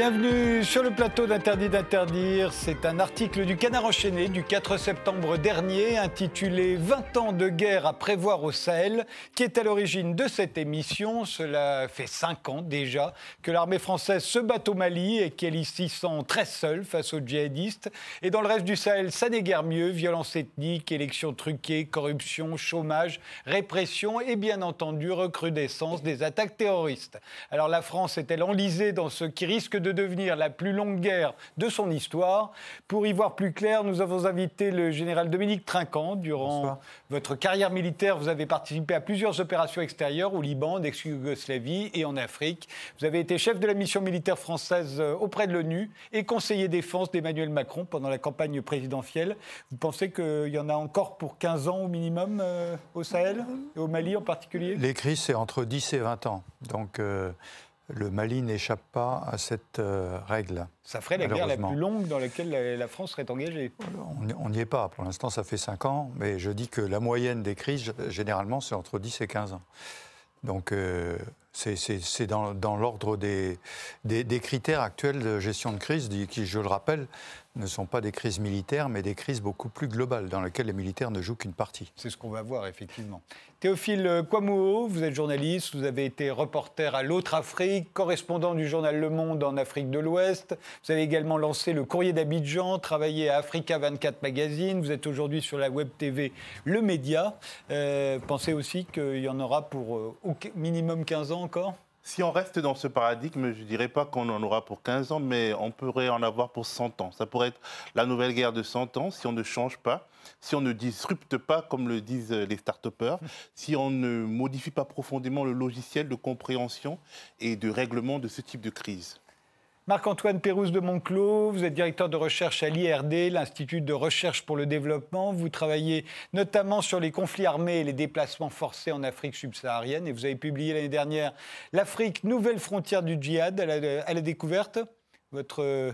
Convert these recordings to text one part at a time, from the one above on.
Bienvenue sur le plateau d'Interdit d'interdire. C'est un article du Canard enchaîné du 4 septembre dernier intitulé 20 ans de guerre à prévoir au Sahel qui est à l'origine de cette émission. Cela fait 5 ans déjà que l'armée française se bat au Mali et qu'elle y s'y sent très seule face aux djihadistes. Et dans le reste du Sahel, ça n'est guère mieux. Violence ethnique, élections truquées, corruption, chômage, répression et bien entendu recrudescence des attaques terroristes. Alors la France est-elle enlisée dans ce qui risque de devenir la plus longue guerre de son histoire. Pour y voir plus clair, nous avons invité le général Dominique Trinquant. Durant votre carrière militaire, vous avez participé à plusieurs opérations extérieures au Liban, ex-Yougoslavie et en Afrique. Vous avez été chef de la mission militaire française euh, auprès de l'ONU et conseiller défense d'Emmanuel Macron pendant la campagne présidentielle. Vous pensez qu'il y en a encore pour 15 ans au minimum euh, au Sahel et au Mali en particulier? Les crises, c'est entre 10 et 20 ans. Donc. Euh, le Mali n'échappe pas à cette euh, règle. Ça ferait la guerre la plus longue dans laquelle la, France serait engagée. On n'y est pas. Pour l'instant, ça fait 5 ans. Mais je dis que la moyenne des crises, généralement, c'est entre 10 et 15 ans. Donc, euh, c'est dans, dans l'ordre des, des, des, critères actuels de gestion de crise, qui, je le rappelle, ne sont pas des crises militaires, mais des crises beaucoup plus globales, dans lesquelles les militaires ne jouent qu'une partie. C'est ce qu'on va voir, effectivement. Théophile Kouamouo, vous êtes journaliste, vous avez été reporter à l'autre Afrique, correspondant du journal Le Monde en Afrique de l'Ouest. Vous avez également lancé le Courrier d'Abidjan, travaillé à Africa 24 Magazine. Vous êtes aujourd'hui sur la web TV Le Média. Euh, pensez aussi qu'il y en aura pour euh, au minimum 15 ans encore? Si on reste dans ce paradigme, je ne dirais pas qu'on en aura pour 15 ans, mais on pourrait en avoir pour 100 ans. Ça pourrait être la nouvelle guerre de 100 ans si on ne change pas, si on ne disrupte pas, comme le disent les start si on ne modifie pas profondément le logiciel de compréhension et de règlement de ce type de crise. Marc-Antoine Pérouse de Monclos, vous êtes directeur de recherche à l'IRD, l'Institut de recherche pour le développement. Vous travaillez notamment sur les conflits armés et les déplacements forcés en Afrique subsaharienne. Et vous avez publié l'année dernière L'Afrique, nouvelle frontière du djihad à la, à découverte. Votre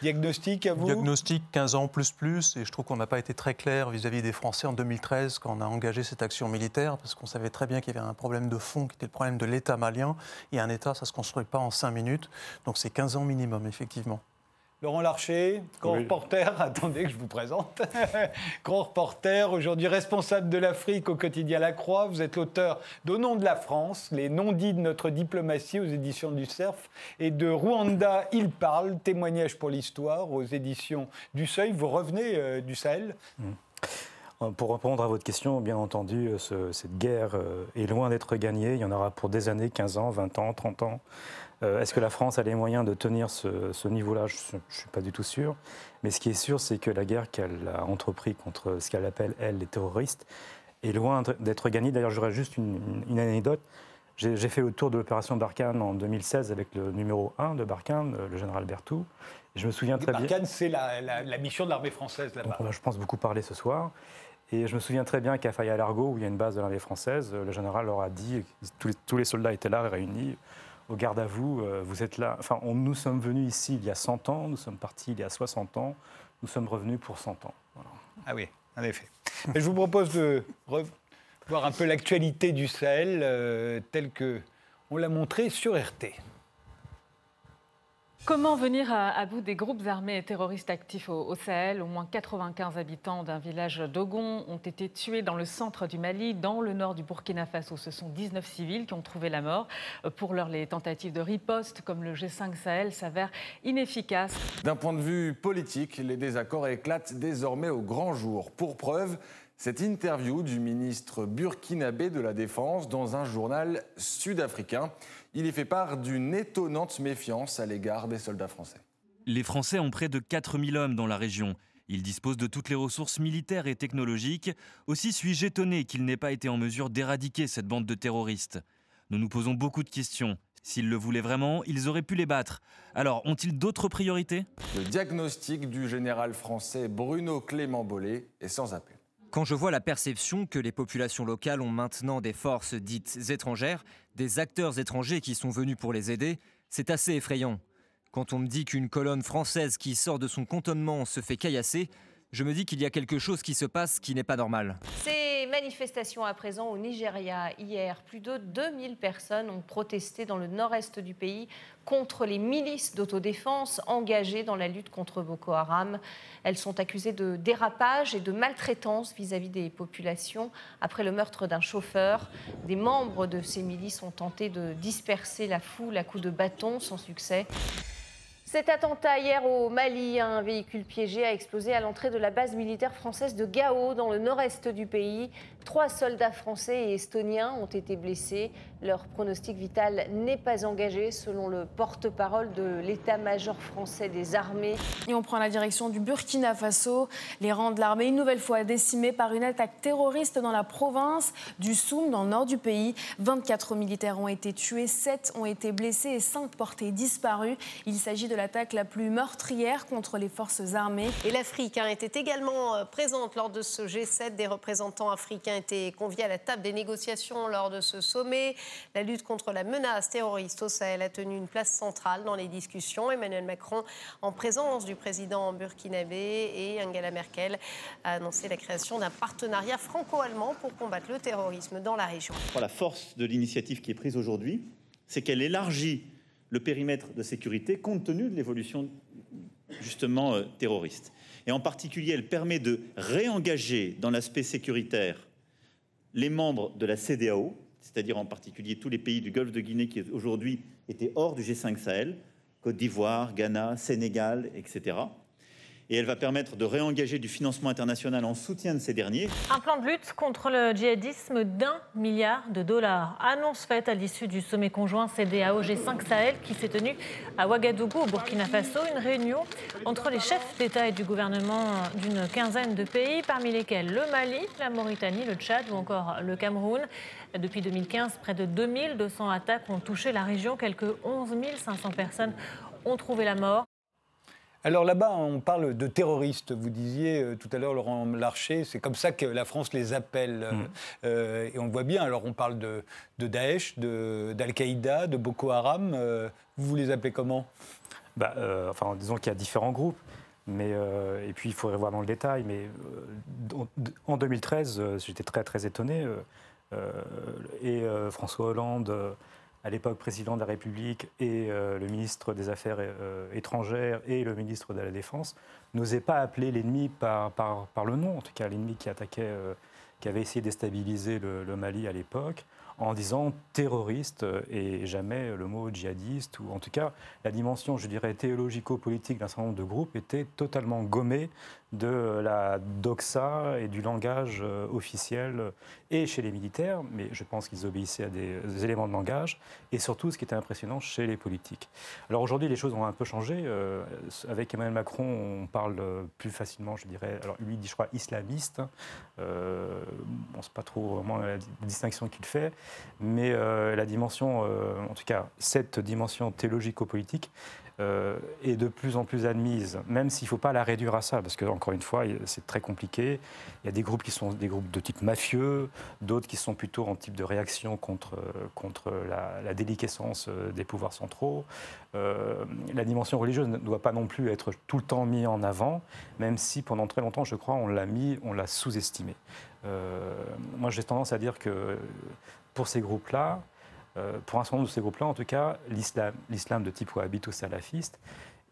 Diagnostic à vous Diagnostic 15 ans plus plus, et je trouve qu'on n'a pas été très clair vis-à-vis des Français en 2013 quand on a engagé cette action militaire, parce qu'on savait très bien qu'il y avait un problème de fond qui était le problème de l'État malien, et un État, ça ne se construit pas en 5 minutes, donc c'est 15 ans minimum, effectivement. Laurent Larcher, grand reporter, attendez que je vous présente, grand reporter, aujourd'hui responsable de l'Afrique au quotidien La Croix. Vous êtes l'auteur d'Au nom de la France, les non-dits de notre diplomatie aux éditions du CERF et de Rwanda, il parle, témoignage pour l'histoire aux éditions du Seuil. Vous revenez euh, du Sahel mmh. Pour répondre à votre question, bien entendu, euh, cette guerre euh, est loin d'être gagnée. Il y en aura pour des années, 15 ans, 20 ans, 30 ans. Euh, est-ce que la France a les moyens de tenir ce, niveau-là? Je ne suis pas du tout sûr. Mais ce qui est sûr, c'est que la guerre qu'elle a entreprise contre ce qu'elle appelle, elle, les terroristes, est loin d'être gagnée. D'ailleurs, j'aurais juste une, anecdote. J'ai fait le tour de l'opération Barkhane en 2016 avec le numéro 1 de Barkhane, le général Berthoud. je me souviens très bien. Barkhane, c'est la, mission de l'armée française là-bas. On va, je pense, beaucoup parler ce soir. Et je me souviens très bien qu'à Faya-Largo, où il y a une base de l'armée française, le général leur a dit, tous les, soldats étaient là réunis, au garde à vous, euh, vous êtes là. Enfin, nous sommes venus ici il y a 100 ans, nous sommes partis il y a 60 ans, nous sommes revenus pour 100 ans. Ah oui, en effet. je vous propose de voir un peu l'actualité du Sahel euh, telle que on l'a montré sur RT. Comment venir à, bout des groupes armés terroristes actifs au, Sahel? Au moins 95 habitants d'un village d'Ogon ont été tués dans le centre du Mali, dans le nord du Burkina Faso. Ce sont 19 civils qui ont trouvé la mort. Pour l'heure, les tentatives de riposte, comme le G5 Sahel, s'avèrent inefficaces. D'un point de vue politique, les désaccords éclatent désormais au grand jour. Pour preuve, cette interview du ministre burkinabé de la Défense dans un journal sud-africain. Il y fait part d'une étonnante méfiance à l'égard des soldats français. Les Français ont près de 4000 hommes dans la région. Ils disposent de toutes les ressources militaires et technologiques. Aussi suis-je étonné qu'ils n'aient pas été en mesure d'éradiquer cette bande de terroristes. Nous nous posons beaucoup de questions. S'ils le voulaient vraiment, ils auraient pu les battre. Alors, ont-ils d'autres priorités? Le diagnostic du général français Bruno Clément Bollet est sans appel. Quand je vois la perception que les populations locales ont maintenant des forces dites étrangères, des acteurs étrangers qui sont venus pour les aider, c'est assez effrayant. Quand on me dit qu'une colonne française qui sort de son cantonnement se fait caillasser, Je me dis qu'il y a quelque chose qui se passe qui n'est pas normal. Ces manifestations à présent au Nigeria hier, plus de 2000 personnes ont protesté dans le nord-est du pays contre les milices d'autodéfense engagées dans la lutte contre Boko Haram. Elles sont accusées de dérapage et de maltraitance vis-à-vis des populations après le meurtre d'un chauffeur. Des membres de ces milices ont tenté de disperser la foule à coups de bâton sans succès. Cet attentat hier au Mali, un véhicule piégé a explosé à l'entrée de la base militaire française de Gao, dans le nord-est du pays. Trois soldats français et estoniens ont été blessés. Leur pronostic vital n'est pas engagé, selon le porte-parole de l'état-major français des armées. Et on prend la direction du Burkina Faso. Les rangs de l'armée, une nouvelle fois décimés par une attaque terroriste dans la province du Soum, dans le nord du pays. 24 militaires ont été tués, 7 ont été blessés et 5 portés disparus. Il s'agit de l'attaque la plus meurtrière contre les forces armées. Et l'Afrique hein, était également euh, présente lors de ce G7. Des représentants africains étaient conviés à la table des négociations lors de ce sommet. La lutte contre la menace terroriste au Sahel a tenu une place centrale dans les discussions. Emmanuel Macron, en présence du président burkinabé et Angela Merkel, a annoncé la création d'un partenariat franco-allemand pour combattre le terrorisme dans la région. La force de l'initiative qui est prise aujourd'hui, c'est qu'elle élargit le périmètre de sécurité compte tenu de l'évolution justement euh, terroriste. Et en particulier, elle permet de réengager dans l'aspect sécuritaire les membres de la CDAO, c'est-à-dire en particulier tous les pays du Golfe de Guinée qui aujourd'hui étaient hors du G5 Sahel, Côte d'Ivoire, Ghana, Sénégal, etc et elle va permettre de réengager du financement international en soutien de ces derniers. Un plan de lutte contre le djihadisme d'un milliard de dollars. Annonce faite à l'issue du sommet conjoint CDAO G5 Sahel qui s'est tenu à Ouagadougou au Burkina Faso. Une réunion entre les chefs d'État et du gouvernement d'une quinzaine de pays, parmi lesquels le Mali, la Mauritanie, le Tchad ou encore le Cameroun. Depuis 2015, près de 2200 attaques ont touché la région. Quelques 11 500 personnes ont trouvé la mort. Alors là-bas, on parle de terroristes. Vous disiez euh, tout à l'heure, Laurent Larcher, c'est comme ça que la France les appelle. Euh, mm. euh, et on voit bien, alors on parle de, Daesh, d'Al-Qaïda, de, Boko Haram. vous les appelez comment? Bah, Enfin, disons qu'il y a différents groupes. Mais, et puis, il faudrait voir dans le détail. Mais en 2013, j'étais très, très étonné. et François Hollande à l'époque président de la République et euh, le ministre des Affaires euh, étrangères et le ministre de la Défense n'osaient pas appeler l'ennemi par, le nom, en tout cas l'ennemi qui attaquait, euh, qui avait essayé de déstabiliser le Mali à l'époque en disant terroriste et jamais le mot djihadiste, ou en tout cas la dimension, je dirais, théologico-politique d'un certain nombre de groupes était totalement gommée de la doxa et du langage euh, officiel et chez les militaires, mais je pense qu'ils obéissaient à des éléments de langage, et surtout ce qui était impressionnant chez les politiques. Alors aujourd'hui, les choses ont un peu changé. Euh, avec Emmanuel Macron, on parle plus facilement, je dirais, alors lui dit, je crois, islamiste. Euh, on ne sait pas trop vraiment la distinction qu'il fait, mais la dimension, en tout cas, cette dimension théologico-politique, euh, est de plus en plus admise, même s'il ne faut pas la réduire à ça, parce que encore une fois, c'est très compliqué. Il y a des groupes qui sont des groupes de type mafieux, d'autres qui sont plutôt en type de réaction contre, contre la, déliquescence euh, des pouvoirs centraux. Euh, la dimension religieuse ne doit pas non plus être tout le temps mise en avant, même si pendant très longtemps, je crois, on l'a mis, on l'a sous-estimé. moi, j'ai tendance à dire que pour ces groupes-là, euh, pour un certain nombre de ces groupes-là, en tout cas, l'islam de type wahhabite ou salafiste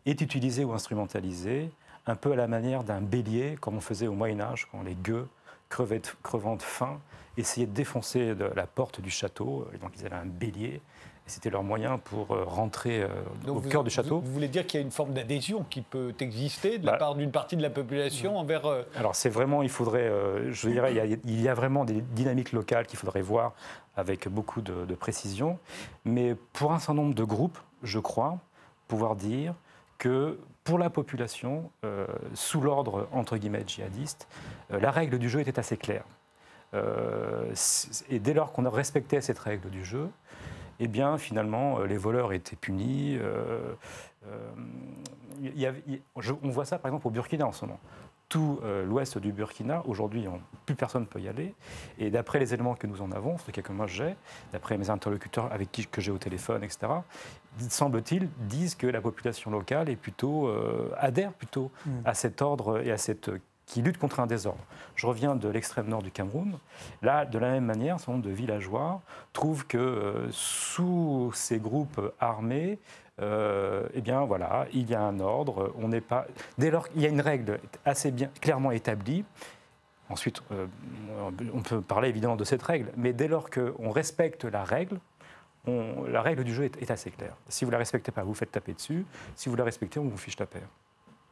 est utilisé ou instrumentalisé un peu à la manière d'un bélier, comme on faisait au Moyen Âge, quand les gueux, crevant de faim, essayaient de défoncer la porte du château. Et donc ils avaient un bélier. Et c'était leur moyen pour euh, rentrer euh, au cœur du château. Vous, voulez dire qu'il y a une forme d'adhésion qui peut exister de la bah, part d'une partie de la population envers... Alors c'est vraiment, il faudrait, je dirais, il y, a, il y, a, vraiment des dynamiques locales qu'il faudrait voir avec beaucoup de, précision. Mais pour un certain nombre de groupes, je crois pouvoir dire que pour la population, euh, sous l'ordre entre guillemets djihadiste, euh, la règle du jeu était assez claire. Euh, et dès lors qu'on respectait cette règle du jeu, eh bien finalement les voleurs étaient punis. on voit ça par exemple au Burkina en ce moment tout euh, l'ouest du Burkina. Aujourd'hui, plus personne ne peut y aller. Et d'après les éléments que nous en avons, ce que moi j'ai, d'après mes interlocuteurs avec qui que j'ai au téléphone, etc., semble-t-il, disent que la population locale est plutôt, euh, adhère plutôt mm. à cet ordre et à cette qui luttent contre un désordre. Je reviens de l'extrême nord du Cameroun. Là, de la même manière, un certain nombre de villageois trouvent que euh, sous ces groupes armés, euh, eh bien voilà, il y a un ordre. On n'est pas. Dès lors qu'il y a une règle assez bien clairement établie. Ensuite, euh, on peut parler évidemment de cette règle, mais dès lors qu'on respecte la règle, la règle du jeu est, assez claire. Si vous ne la respectez pas, vous faites taper dessus. Si vous la respectez, on vous fiche la paix.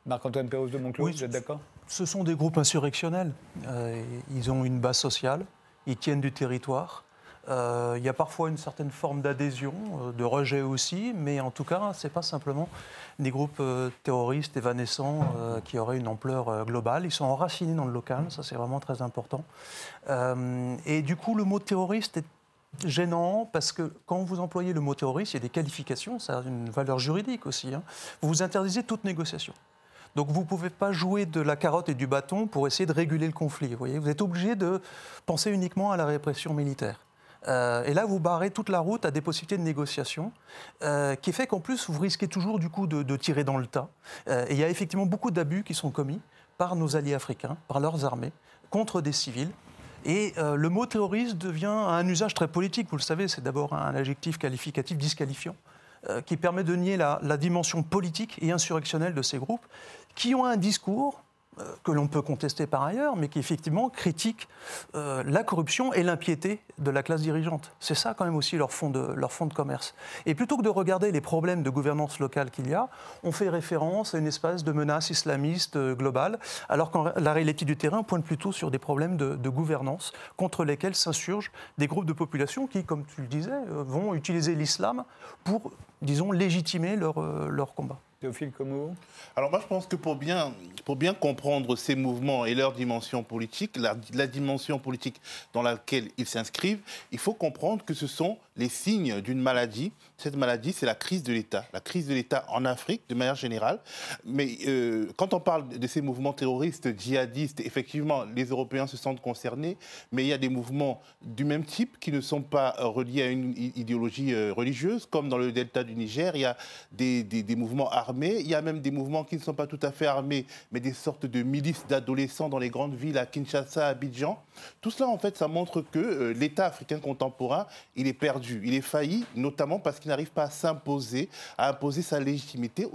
Marc-Antoine Perros de Monclos, vous êtes d'accord? Ce sont des groupes insurrectionnels. Euh, ils ont une base sociale, ils tiennent du territoire. Euh, il y a parfois une certaine forme d'adhésion, euh, de rejet aussi, mais en tout cas, ce n'est pas simplement des groupes terroristes évanescents qui auraient une ampleur globale. Ils sont enracinés dans le local, ça c'est vraiment très important. et du coup, le mot terroriste est gênant parce que quand vous employez le mot terroriste, il y a des qualifications, ça a une valeur juridique aussi. Hein. Vous vous interdisez toute négociation. Donc vous ne pouvez pas jouer de la carotte et du bâton pour essayer de réguler le conflit. Vous, voyez vous êtes obligé de penser uniquement à la répression militaire. Euh, et là, vous barrez toute la route à des possibilités de négociation, euh, qui fait qu'en plus, vous risquez toujours du coup de, tirer dans le tas. Euh, et il y a effectivement beaucoup d'abus qui sont commis par nos alliés africains, par leurs armées, contre des civils. Et le mot terroriste devient un usage très politique. Vous le savez, c'est d'abord un adjectif qualificatif disqualifiant qui permet de nier la, dimension politique et insurrectionnelle de ces groupes qui ont un discours que l'on peut contester par ailleurs, mais qui effectivement critique euh, la corruption et l'impiété de la classe dirigeante. C'est ça quand même aussi leur fond, de, leur fond de commerce. Et plutôt que de regarder les problèmes de gouvernance locale qu'il y a, on fait référence à une espèce de menace islamiste euh, globale, alors que la réalité du terrain pointe plutôt sur des problèmes de, de gouvernance contre lesquels s'insurgent des groupes de population qui, comme tu le disais, vont utiliser l'islam pour, disons, légitimer leur, leur combat. Alors moi je pense que pour bien, pour bien comprendre ces mouvements et leur dimension politique, la, la dimension politique dans laquelle ils s'inscrivent, il faut comprendre que ce sont les signes d'une maladie. Cette maladie, c'est la crise de l'État. La crise de l'État en Afrique, de manière générale. Mais euh, quand on parle de ces mouvements terroristes, djihadistes, effectivement, les Européens se sentent concernés. Mais il y a des mouvements du même type qui ne sont pas euh, reliés à une idéologie euh, religieuse, comme dans le delta du Niger. Il y a des, des, mouvements armés. Il y a même des mouvements qui ne sont pas tout à fait armés, mais des sortes de milices d'adolescents dans les grandes villes, à Kinshasa, à Abidjan. Tout cela, en fait, ça montre que l'État africain contemporain, il est perdu il est failli, notamment parce qu'il n'arrive pas à s'imposer, à imposer sa légitimité,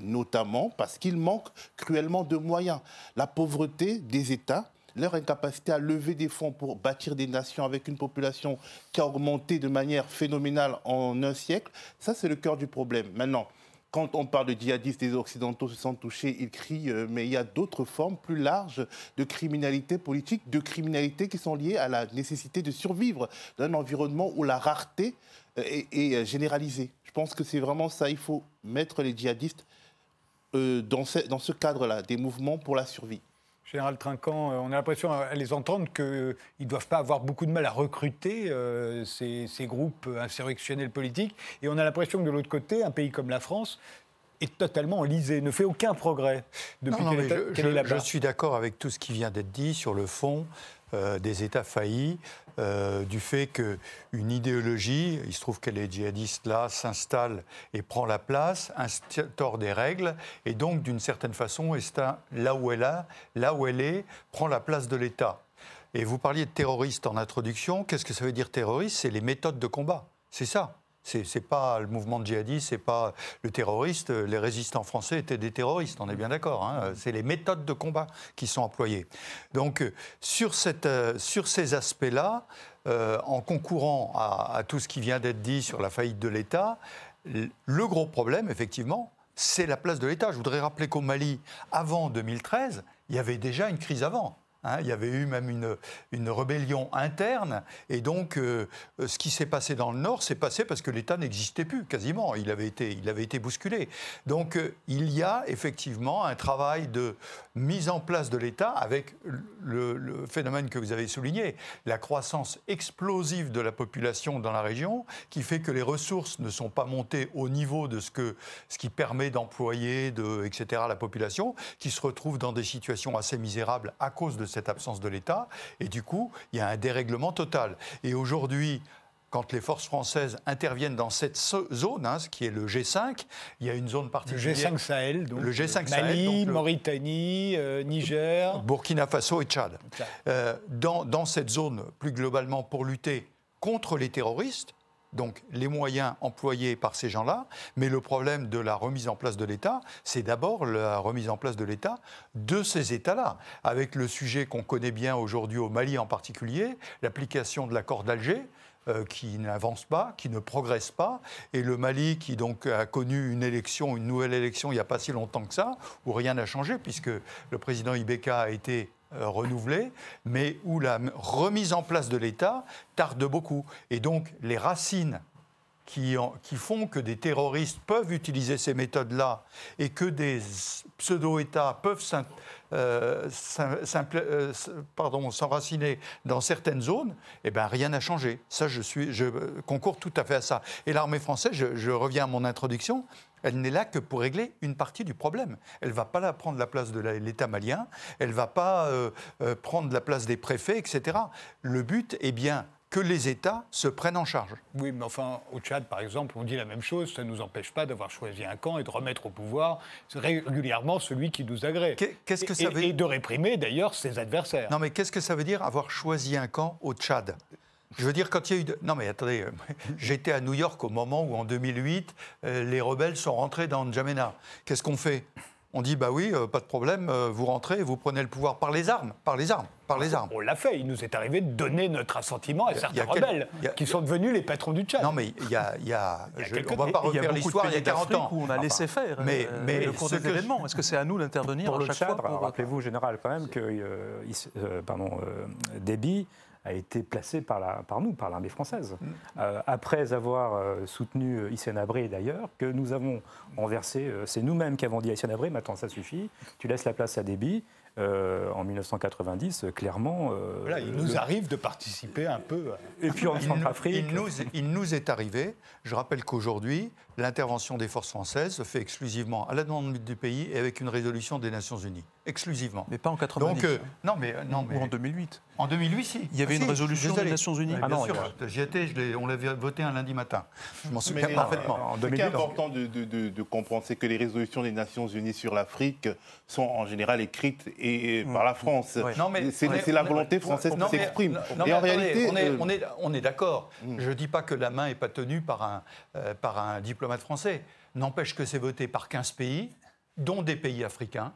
notamment parce qu'il manque cruellement de moyens. La pauvreté des États, leur incapacité à lever des fonds pour bâtir des nations avec une population qui a augmenté de manière phénoménale en un siècle, ça c'est le cœur du problème. Maintenant, quand on parle de djihadistes, les Occidentaux se sentent touchés, ils crient, euh, mais il y a d'autres formes plus larges de criminalité politique, de criminalité qui sont liées à la nécessité de survivre dans un environnement où la rareté euh, est, euh, généralisée. Je pense que c'est vraiment ça, il faut mettre les djihadistes dans ce cadre-là, des mouvements pour la survie. Général Trinquant, euh, on a l'impression à les entendre qu'ils ne doivent pas avoir beaucoup de mal à recruter euh, ces, groupes insurrectionnels politiques. Et on a l'impression que de l'autre côté, un pays comme la France est totalement enlisé, ne fait aucun progrès depuis qu'elle est, là-bas. Je suis d'accord avec tout ce qui vient d'être dit sur le fond. Euh, des États faillis, euh, du fait qu'une idéologie, il se trouve qu'elle est djihadiste là, s'installe et prend la place, instaure des règles, et donc d'une certaine façon, là où elle est, là où elle est, prend la place de l'État. Et vous parliez de terroriste en introduction. Qu'est-ce que ça veut dire terroriste C'est les méthodes de combat. C'est ça. C'est n'est pas le mouvement djihadiste, c'est pas le terroriste. Les résistants français étaient des terroristes, on est bien d'accord. Hein. c'est les méthodes de combat qui sont employées. Donc sur, cette, sur ces aspects-là, euh, en concourant à, tout ce qui vient d'être dit sur la faillite de l'État, le gros problème, effectivement, c'est la place de l'État. Je voudrais rappeler qu'au Mali, avant 2013, il y avait déjà une crise avant. Hein, il y avait eu même une, une rébellion interne. Et donc, euh, ce qui s'est passé dans le Nord s'est passé parce que l'État n'existait plus, quasiment. Il avait été, il avait été bousculé. Donc, euh, il y a effectivement un travail de mise en place de l'État avec le, phénomène que vous avez souligné, la croissance explosive de la population dans la région, qui fait que les ressources ne sont pas montées au niveau de ce, que, ce qui permet d'employer, de, etc., la population, qui se retrouve dans des situations assez misérables à cause de cette absence de l'État. Et du coup, il y a un dérèglement total. Et aujourd'hui, quand les forces françaises interviennent dans cette zone, hein, ce qui est le G5, il y a une zone particulière. Le G5 Sahel, donc. Le G5 Mali, Mauritanie, euh, Niger. Burkina Faso et Tchad. Euh, dans, dans cette zone, plus globalement, pour lutter contre les terroristes, donc les moyens employés par ces gens-là, mais le problème de la remise en place de l'État, c'est d'abord la remise en place de l'État de ces États-là, avec le sujet qu'on connaît bien aujourd'hui au Mali en particulier, l'application de l'accord d'Alger, euh, qui n'avance pas, qui ne progresse pas, et le Mali qui donc a connu une élection, une nouvelle élection il n'y a pas si longtemps que ça, où rien n'a changé puisque le président Ibeka a été euh, renouvelé, mais où la remise en place de l'État tarde beaucoup. Et donc les racines qui, font que des terroristes peuvent utiliser ces méthodes-là et que des pseudo-États peuvent euh, euh, s'enraciner dans certaines zones, eh ben, rien n'a changé. Ça, je concours tout à fait à ça. Et l'armée française, je reviens à mon introduction, elle n'est là que pour régler une partie du problème. Elle ne va pas prendre la place de l'État malien, elle ne va pas euh, euh, prendre la place des préfets, etc. Le but est bien que les États se prennent en charge. Oui, mais enfin, au Tchad, par exemple, on dit la même chose. Ça ne nous empêche pas d'avoir choisi un camp et de remettre au pouvoir régulièrement celui qui nous agrée. Qu'est-ce que ça veut Et de réprimer, d'ailleurs, ses adversaires. Non, mais qu'est-ce que ça veut dire avoir choisi un camp au Tchad? Je veux dire, quand il y a eu. Non, mais attendez, euh, j'étais à New York au moment où, en 2008, euh, les rebelles sont rentrés dans N'Djamena. Qu'est-ce qu'on fait? On dit bah oui, euh, pas de problème, vous rentrez, vous prenez le pouvoir par les armes, par les armes, par les armes. On l'a fait. Il nous est arrivé de donner notre assentiment à certains rebelles qui sont devenus les patrons du Tchad. Non mais il y a, il y a, on va pas refaire l'histoire il y a 40 ans où on a laissé faire. Mais, mais le cours des événements. Est-ce que c'est à nous d'intervenir pour le Tchad Rappelez-vous, général, quand même que euh, pardon, Déby a été placé par, la, par nous, par l'armée française. Mm. Euh, après avoir euh, soutenu euh, Hissène Abré d'ailleurs, que nous avons renversé, c'est nous-mêmes qui avons dit à Hissène Abré, maintenant ça suffit, tu laisses la place à Déby, euh, en 1990, clairement. Euh, il nous arrive de participer un peu. Et puis en Centrafrique. Il, nous, il nous est arrivé, je rappelle qu'aujourd'hui, l'intervention des forces françaises se fait exclusivement à la demande du pays et avec une résolution des Nations Unies. Exclusivement. Mais pas en 90. Donc, euh, non, mais, non, mais. Ou en 2008. En 2008, si. Il y avait ah, une résolution des Nations Unies Ah non, sûr, j'y étais, on l'avait voté un lundi matin. Je m'en souviens parfaitement. Ce qui est important de, de, de comprendre, c'est que les résolutions des Nations Unies sur l'Afrique sont en général écrites et, par la France. C'est la volonté française qui s'exprime. Et en réalité. On est, on est, d'accord. Mm. Je ne dis pas que la main n'est pas tenue par un, euh, par un diplomate français. N'empêche que c'est voté par 15 pays, dont des pays africains,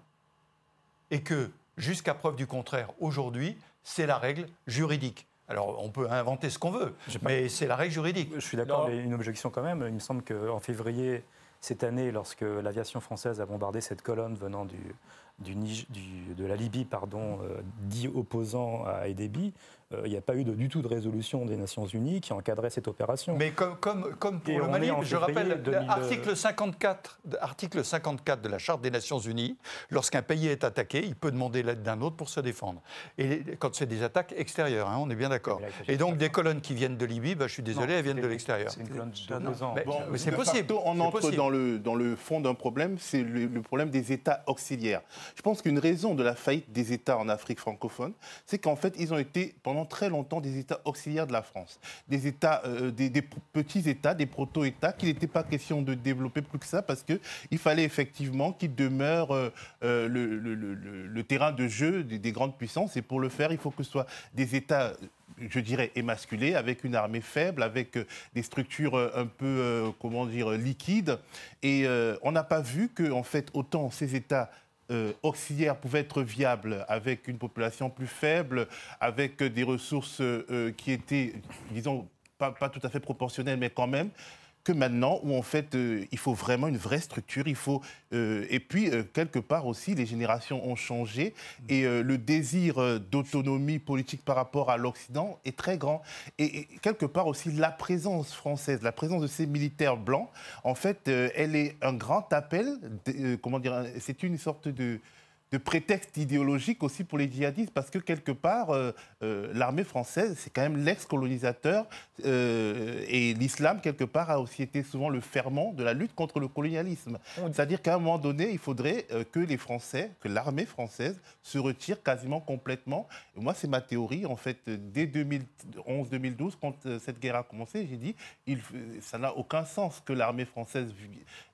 et que, jusqu'à preuve du contraire, aujourd'hui, c'est la règle juridique. Alors, on peut inventer ce qu'on veut, mais c'est la règle juridique. Je suis d'accord, mais une objection quand même. Il me semble qu'en février cette année, lorsque l'aviation française a bombardé cette colonne venant du, de la Libye, pardon, euh, dit opposant à Edébi, il n'y a pas eu de, du tout de résolution des Nations Unies qui encadrait cette opération. Mais comme, comme, comme pour le Mali, je rappelle l'article 54, article 54 de la Charte des Nations Unies, lorsqu'un pays est attaqué, il peut demander l'aide d'un autre pour se défendre. Et quand c'est des attaques extérieures, hein, on est bien d'accord. Et donc des colonnes qui viennent de Libye, bah, je suis désolé, elles viennent de l'extérieur. C'est une colonne de ans. Mais, c'est possible. On entre dans le, dans le fond d'un problème, c'est le, le problème des États auxiliaires. Je pense qu'une raison de la faillite des États en Afrique francophone, c'est qu'en fait, ils ont été pendant très longtemps des États auxiliaires de la France, des États, euh, des, petits États, des proto-États qu'il n'était pas question de développer plus que ça parce qu'il fallait effectivement qu'ils demeurent euh, euh, le, terrain de jeu des, grandes puissances. Et pour le faire, il faut que ce soit des États je dirais, émasculés, avec une armée faible, avec des structures un peu, comment dire, liquides. Et on n'a pas vu que, en fait, autant ces États euh, auxiliaires pouvaient être viables avec une population plus faible, avec des ressources euh, qui étaient, disons, pas, tout à fait proportionnelles, mais quand même, que maintenant où en fait euh, il faut vraiment une vraie structure, il faut euh, et puis euh, quelque part aussi les générations ont changé et le désir d'autonomie politique par rapport à l'Occident est très grand. Et, quelque part aussi la présence française, la présence de ces militaires blancs, en fait, elle est un grand appel, comment dire, c'est une sorte de de prétexte idéologique aussi pour les djihadistes, parce que quelque part, euh, euh, l'armée française, c'est quand même l'ex-colonisateur, euh, et l'islam, quelque part, a aussi été souvent le ferment de la lutte contre le colonialisme. C'est-à-dire qu'à un moment donné, il faudrait que les Français, que l'armée française se retire quasiment complètement. Et moi, c'est ma théorie, en fait, dès 2011-2012, quand cette guerre a commencé, j'ai dit, il, ça n'a aucun sens que l'armée française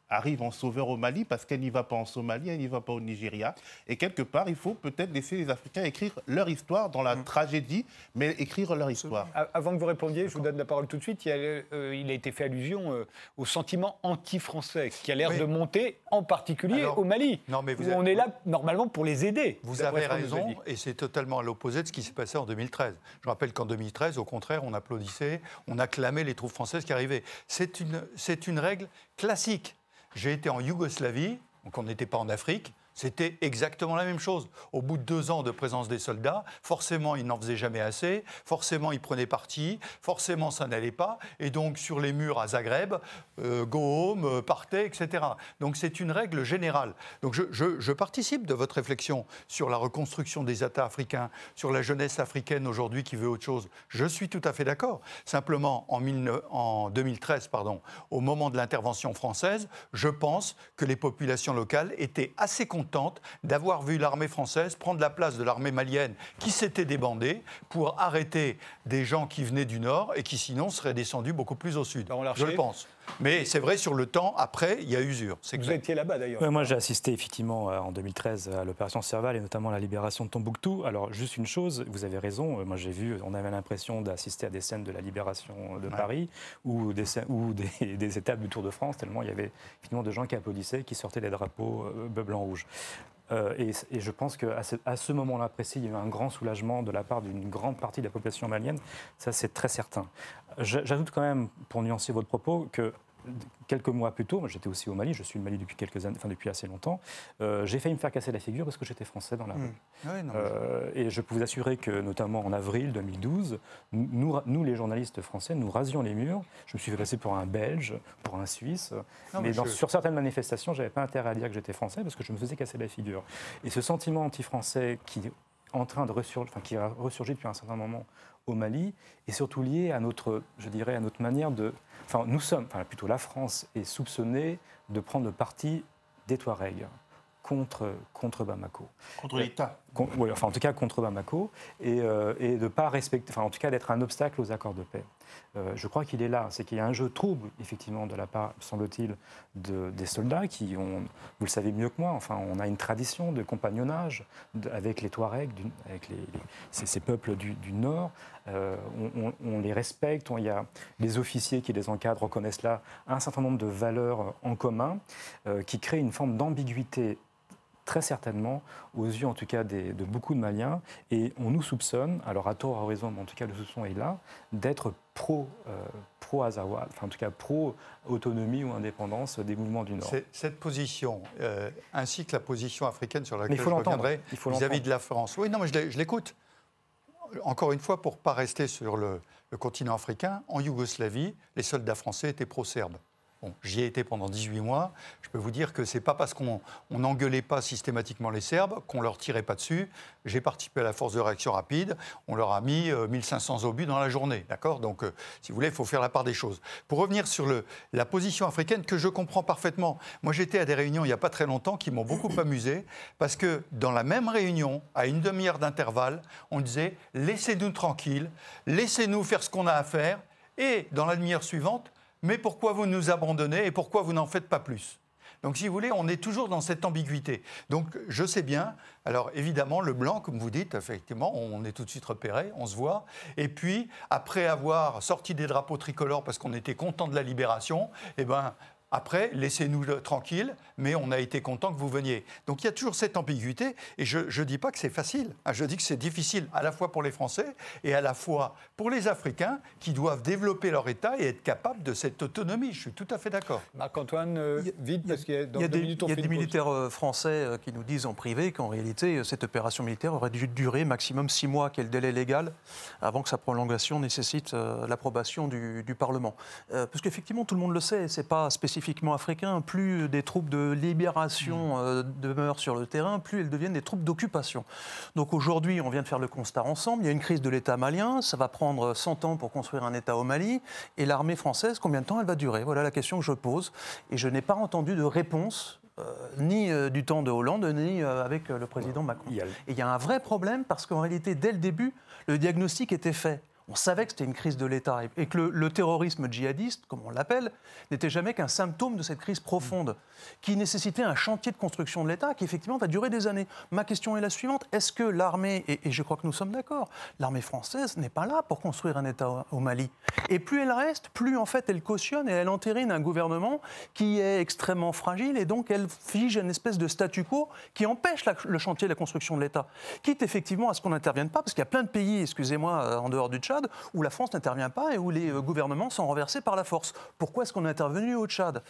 arrive en sauveur au Mali parce qu'elle n'y va pas en Somalie, elle n'y va pas au Nigeria. Et quelque part, il faut peut-être laisser les Africains écrire leur histoire dans la mm. tragédie, mais écrire leur histoire. Avant que vous répondiez, je vous donne la parole tout de suite. Il, a, euh, il a été fait allusion euh, au sentiment anti-français qui a l'air de monter, en particulier au Mali. Non, mais vous où on est là normalement pour les aider. Vous avez raison, et c'est totalement à l'opposé de ce qui s'est passé en 2013. Je rappelle qu'en 2013, au contraire, on applaudissait, on acclamait les troupes françaises qui arrivaient. C'est une, une règle classique. J'ai été en Yougoslavie, donc on n'était pas en Afrique. C'était exactement la même chose. Au bout de deux ans de présence des soldats, forcément, ils n'en faisaient jamais assez, forcément, ils prenaient parti, forcément, ça n'allait pas. Et donc, sur les murs à Zagreb, euh, go home, euh, partez, etc. Donc, c'est une règle générale. Donc, je, participe de votre réflexion sur la reconstruction des États africains, sur la jeunesse africaine aujourd'hui qui veut autre chose. Je suis tout à fait d'accord. Simplement, en, en 2013, pardon, au moment de l'intervention française, je pense que les populations locales étaient assez contentes d'avoir vu l'armée française prendre la place de l'armée malienne qui s'était débandée pour arrêter des gens qui venaient du nord et qui sinon seraient descendus beaucoup plus au sud. Je le pense. Mais c'est vrai, sur le temps, après, il y a usure. Vous étiez là-bas d'ailleurs. moi, j'ai assisté effectivement euh, en 2013 à l'opération Serval et notamment à la libération de Tombouctou. Alors, juste une chose, vous avez raison. Euh, moi, j'ai vu, on avait l'impression d'assister à des scènes de la libération de Paris ou, des, ou des, étapes du Tour de France, tellement il y avait finalement de gens qui applaudissaient, qui sortaient les drapeaux euh, bleu, blanc, rouge. Et, je pense qu'à ce, à ce moment-là précis, il y a eu un grand soulagement de la part d'une grande partie de la population malienne. Ça, c'est très certain. J'ajoute quand même, pour nuancer votre propos, que quelques mois plus tôt, j'étais aussi au Mali, je suis au Mali depuis quelques années, enfin depuis assez longtemps, euh, j'ai failli me faire casser la figure parce que j'étais français dans la rue. Mmh. Euh, et je peux vous assurer que, notamment en avril 2012, nous, nous, les journalistes français, nous rasions les murs. Je me suis fait passer pour un Belge, pour un Suisse. mais, sur certaines manifestations, j'avais pas intérêt à dire que j'étais français parce que je me faisais casser la figure. Et ce sentiment anti-français qui en train de ressurgir, enfin, qui a ressurgi depuis un certain moment au Mali, est surtout lié à notre, je dirais, à notre manière de Enfin, nous sommes, enfin, plutôt la France est soupçonnée de prendre parti des Touaregs contre Bamako. Contre l'État Enfin en tout cas contre Bamako, et, euh, et pas respecter, enfin en tout cas d'être un obstacle aux accords de paix. Euh, je crois qu'il est là. C'est qu'il y a un jeu trouble, effectivement, de la part, semble-t-il, de, des soldats qui ont, vous le savez mieux que moi, enfin, on a une tradition de compagnonnage avec les Touaregs, avec ces, peuples du, Nord. Euh, on, les respecte, il a les officiers qui les encadrent reconnaissent là un certain nombre de valeurs en commun euh, qui créent une forme d'ambiguïté très certainement, aux yeux en tout cas de beaucoup de Maliens. Et on nous soupçonne, alors à tort, à raison, mais en tout cas le soupçon est là, d'être pro, euh, pro Azawad, enfin en tout cas pro autonomie ou indépendance des mouvements du Nord. Cette position, euh, ainsi que la position africaine sur laquelle je reviendrai vis-à-vis de la France. Oui, non, mais je l'écoute. Encore une fois, pour ne pas rester sur le, le continent africain, en Yougoslavie, les soldats français étaient pro-serbes. J'y ai été pendant 18 mois. Je peux vous dire que ce n'est pas parce qu'on n'engueulait pas systématiquement les Serbes qu'on leur tirait pas dessus. J'ai participé à la force de réaction rapide. On leur a mis 1500 euh, obus dans la journée. D'accord? Donc, euh, si vous voulez, il faut faire la part des choses. Pour revenir sur la position africaine que je comprends parfaitement. Moi, j'étais à des réunions il n'y a pas très longtemps qui m'ont beaucoup amusé parce que dans la même réunion, à une demi-heure d'intervalle, on disait laissez-nous tranquilles, laissez-nous faire ce qu'on a à faire. Et dans la demi-heure suivante, mais pourquoi vous nous abandonnez et pourquoi vous n'en faites pas plus? Donc, si vous voulez, on est toujours dans cette ambiguïté. Donc, je sais bien. Alors, évidemment, le blanc, comme vous dites, effectivement, on est tout de suite repéré, on se voit. Et puis, après avoir sorti des drapeaux tricolores parce qu'on était content de la libération, eh ben, après, laissez-nous tranquilles, mais on a été content que vous veniez. Donc il y a toujours cette ambiguïté, et je ne dis pas que c'est facile. Hein. Je dis que c'est difficile à la fois pour les Français et à la fois pour les Africains qui doivent développer leur État et être capables de cette autonomie. Je suis tout à fait d'accord. Marc-Antoine, euh, vite, parce qu'il y a, dans il y a des, il y a des militaires euh, français euh, qui nous disent en privé qu'en réalité, cette opération militaire aurait dû durer maximum six mois, qui est le délai légal, avant que sa prolongation nécessite l'approbation du, du, Parlement. parce qu'effectivement, tout le monde le sait, c'est pas spécifique spécifiquement africains, plus des troupes de libération euh, demeurent sur le terrain, plus elles deviennent des troupes d'occupation. Donc aujourd'hui, on vient de faire le constat ensemble, il y a une crise de l'État malien, ça va prendre 100 ans pour construire un État au Mali, et l'armée française, combien de temps elle va durer? Voilà la question que je pose, et je n'ai pas entendu de réponse euh, ni euh, du temps de Hollande, ni euh, avec le président Macron. Et il y a un vrai problème parce qu'en réalité, dès le début, le diagnostic était fait on savait que c'était une crise de l'État et que le, terrorisme djihadiste, comme on l'appelle, n'était jamais qu'un symptôme de cette crise profonde qui nécessitait un chantier de construction de l'État qui effectivement va durer des années. Ma question est la suivante est-ce que l'armée, et, je crois que nous sommes d'accord, l'armée française n'est pas là pour construire un État au, Mali? Et plus elle reste, plus en fait elle cautionne et elle entérine un gouvernement qui est extrêmement fragile et donc elle fige une espèce de statu quo qui empêche le chantier de la construction de l'État. Quitte effectivement à ce qu'on n'intervienne pas, parce qu'il y a plein de pays, excusez-moi, euh, en dehors du Tchad, où la France n'intervient pas et où les euh, gouvernements sont renversés par la force. Pourquoi est-ce qu'on est intervenu au Tchad?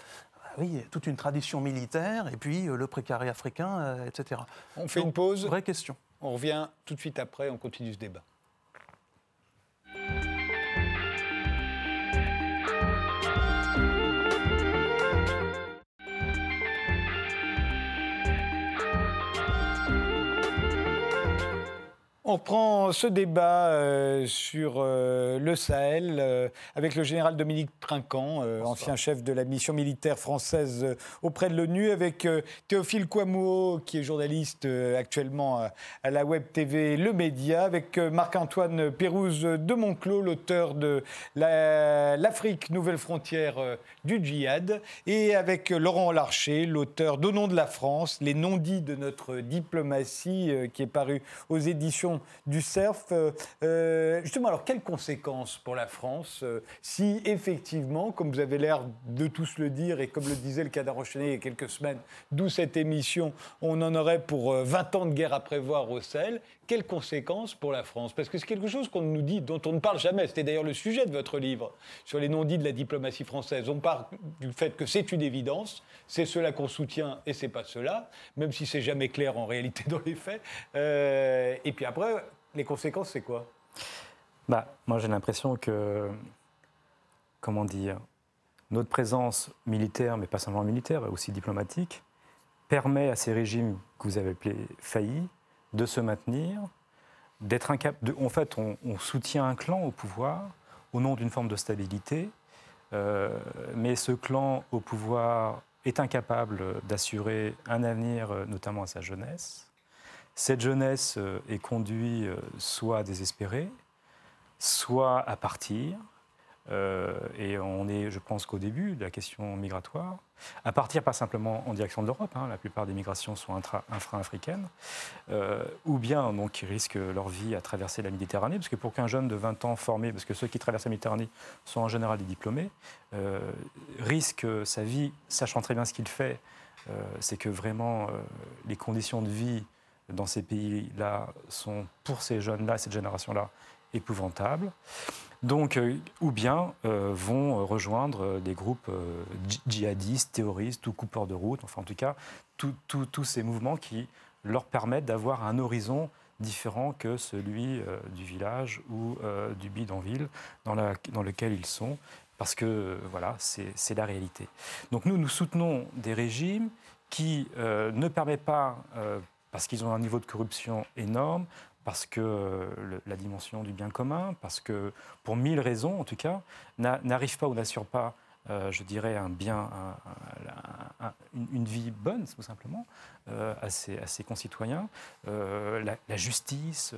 Ah oui, toute une tradition militaire et puis euh, le précaré africain, euh, etc. On fait une pause. Vraie question. On revient tout de suite après, on continue ce débat. On reprend ce débat euh, sur euh, le Sahel euh, avec le général Dominique Trinquant, ancien chef de la mission militaire française auprès de l'ONU, avec Théophile Kouamouo, qui est journaliste actuellement à la web TV Le Média, avec Marc-Antoine Pérouse de Monclos, l'auteur de L'Afrique, nouvelle frontière du djihad, et avec Laurent Larcher, l'auteur nom de la France, les non-dits de notre diplomatie, qui est paru aux éditions du CERF. Euh, euh, justement, alors quelles conséquences pour la France euh, si effectivement, comme vous avez l'air de tous le dire et comme le disait le cadre enchaîné il y a quelques semaines, d'où cette émission, on en aurait pour 20 ans de guerre à prévoir au Sahel, quelles conséquences pour la France? Parce que c'est quelque chose qu'on nous dit, dont on ne parle jamais. C'était d'ailleurs le sujet de votre livre sur les non-dits de la diplomatie française. On parle du fait que c'est une évidence, c'est cela qu'on soutient et c'est pas cela, même si c'est jamais clair en réalité dans les faits. Euh, et puis après, les conséquences, c'est quoi? Bah, Moi, j'ai l'impression que, comment dire, notre présence militaire, mais pas seulement militaire, aussi diplomatique, permet à ces régimes que vous avez appelés faillis de se maintenir, d'être incapable. En fait, on, soutient un clan au pouvoir au nom d'une forme de stabilité, euh, mais ce clan au pouvoir est incapable d'assurer un avenir, euh, notamment à sa jeunesse. Cette jeunesse euh, est conduite soit à désespérer, soit à partir, euh, et on est, je pense qu'au début de la question migratoire, à partir pas simplement en direction de l'Europe, hein, la plupart des migrations sont infra-africaines, euh, ou bien donc qui risquent leur vie à traverser la Méditerranée, parce que pour qu'un jeune de 20 ans formé, parce que ceux qui traversent la Méditerranée sont en général des diplômés, euh, risque sa vie, sachant très bien ce qu'il fait, c'est que vraiment les conditions de vie dans ces pays-là sont pour ces jeunes-là, cette génération-là, épouvantables donc, euh, ou bien euh, vont rejoindre euh, des groupes djihadistes, terroristes ou coupeurs de route, enfin en tout cas, tous ces mouvements qui leur permettent d'avoir un horizon différent que celui du village ou du bidonville dans lequel ils sont, parce que voilà, c'est la réalité. Donc nous, nous soutenons des régimes qui ne permettent pas, parce qu'ils ont un niveau de corruption énorme, parce que euh, la dimension du bien commun, parce que pour mille raisons en tout cas, n'arrive pas ou n'assure pas, euh, je dirais, un bien, une, vie bonne tout simplement euh, à, ses, concitoyens. La, justice,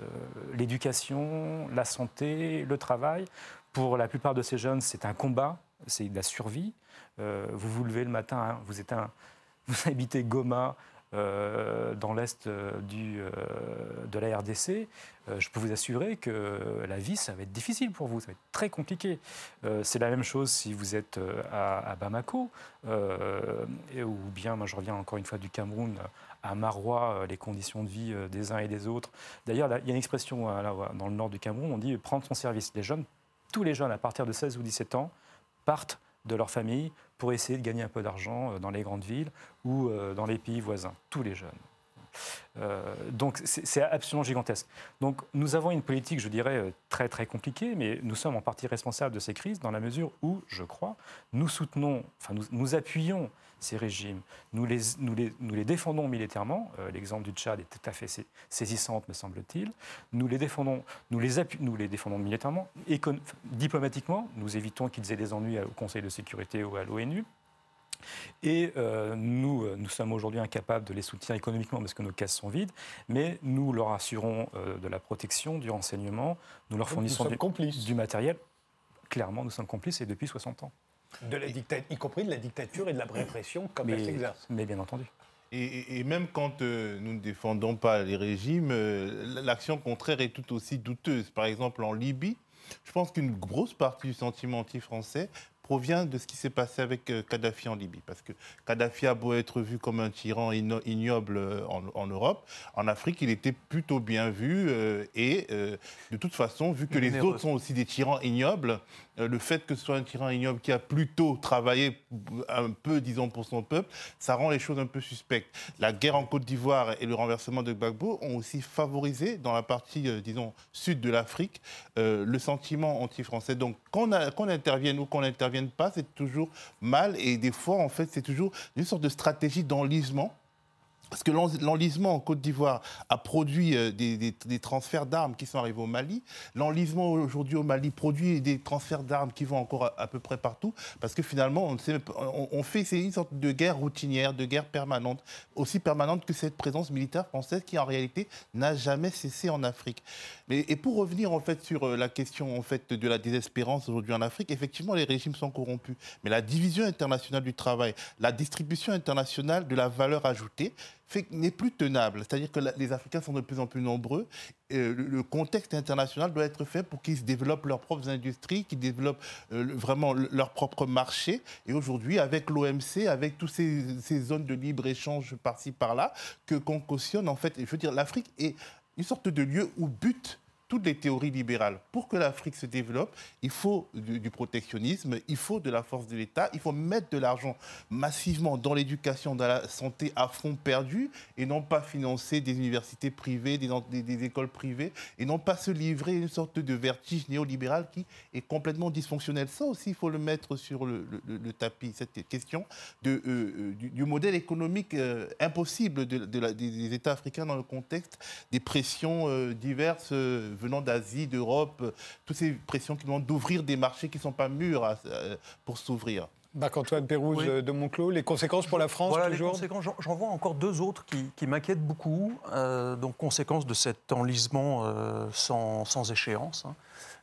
l'éducation, la santé, le travail. Pour la plupart de ces jeunes, c'est un combat, c'est de la survie. vous vous levez le matin, hein, vous, êtes un, vous habitez Goma, euh, dans l'est euh, euh, de la RDC, je peux vous assurer que la vie, ça va être difficile pour vous, ça va être très compliqué. c'est la même chose si vous êtes à, Bamako, ou bien, moi je reviens encore une fois du Cameroun, à Marois, les conditions de vie des uns et des autres. D'ailleurs, il y a une expression dans le nord du Cameroun, on dit prendre son service. Les jeunes, tous les jeunes à partir de 16 ou 17 ans, partent de leur famille pour essayer de gagner un peu d'argent euh, dans les grandes villes ou euh, dans les pays voisins, tous les jeunes. donc c'est absolument gigantesque. Donc nous avons une politique, je dirais, très très compliquée, mais nous sommes en partie responsables de ces crises dans la mesure où, je crois, nous soutenons, enfin nous, nous appuyons ces régimes. Nous les, nous les, nous les défendons militairement. Euh, l'exemple du Tchad est tout à fait saisissant, me semble-t-il. Nous les défendons, nous les, nous les défendons militairement. diplomatiquement, nous évitons qu'ils aient des ennuis au Conseil de sécurité ou à l'ONU. Et euh, nous, euh, nous sommes aujourd'hui incapables de les soutenir économiquement parce que nos caisses sont vides, mais nous leur assurons de la protection, du renseignement, nous leur fournissons du, du matériel. Clairement, nous sommes complices et depuis 60 ans. De la dictature, y compris de la dictature et de la répression comme elle s'exerce. Mais bien entendu. Et, même quand euh, nous ne défendons pas les régimes, euh, l'action contraire est tout aussi douteuse. Par exemple, en Libye, je pense qu'une grosse partie du sentiment anti-français provient de ce qui s'est passé avec euh, Kadhafi en Libye. Parce que Kadhafi a beau être vu comme un tyran ignoble euh, en, Europe, en Afrique, il était plutôt bien vu. Euh, et de toute façon, vu que les autres sont aussi des tyrans ignobles, le fait que ce soit un tyran ignoble qui a plutôt travaillé un peu, disons, pour son peuple, ça rend les choses un peu suspectes. La guerre en Côte d'Ivoire et le renversement de Gbagbo ont aussi favorisé, dans la partie, disons, sud de l'Afrique, le sentiment anti-français. Donc, qu'on intervienne ou qu'on intervienne pas, c'est toujours mal. Et des fois, en fait, c'est toujours une sorte de stratégie d'enlisement parce que l'enlisement en Côte d'Ivoire a produit euh, des, transferts d'armes qui sont arrivés au Mali. L'enlisement aujourd'hui au Mali produit des transferts d'armes qui vont encore à, peu près partout. Parce que finalement, on, fait une sorte de guerre routinière, de guerre permanente, aussi permanente que cette présence militaire française qui en réalité n'a jamais cessé en Afrique. Et pour revenir en fait sur euh, la question en fait de la désespérance aujourd'hui en Afrique, effectivement les régimes sont corrompus. Mais la division internationale du travail, la distribution internationale de la valeur ajoutée, n'est plus tenable. C'est-à-dire que les Africains sont de plus en plus nombreux. Et le contexte international doit être fait pour qu'ils développent leurs propres industries, qu'ils développent euh, vraiment leur propre marché. Et aujourd'hui, avec l'OMC, avec toutes ces, zones de libre-échange par-ci, par-là, que qu'on cautionne, en fait, je veux dire, l'Afrique est une sorte de lieu où but toutes les théories libérales. Pour que l'Afrique se développe, il faut du, protectionnisme, il faut de la force de l'État, il faut mettre de l'argent massivement dans l'éducation, dans la santé à fond perdu, et non pas financer des universités privées, des, écoles privées, et non pas se livrer à une sorte de vertige néolibéral qui est complètement dysfonctionnel. Ça aussi, il faut le mettre sur le, tapis, cette question euh, euh, du, modèle économique euh, impossible de, des États africains dans le contexte des pressions diverses venant d'Asie, d'Europe, euh, toutes ces pressions qui demandent d'ouvrir des marchés qui ne sont pas mûrs euh, pour s'ouvrir. Marc-Antoine Pérouse euh, de Monclos, les conséquences pour la France voilà, les conséquences, j'en vois encore deux autres qui, m'inquiètent beaucoup. donc, conséquences de cet enlisement sans, sans, échéance. Hein.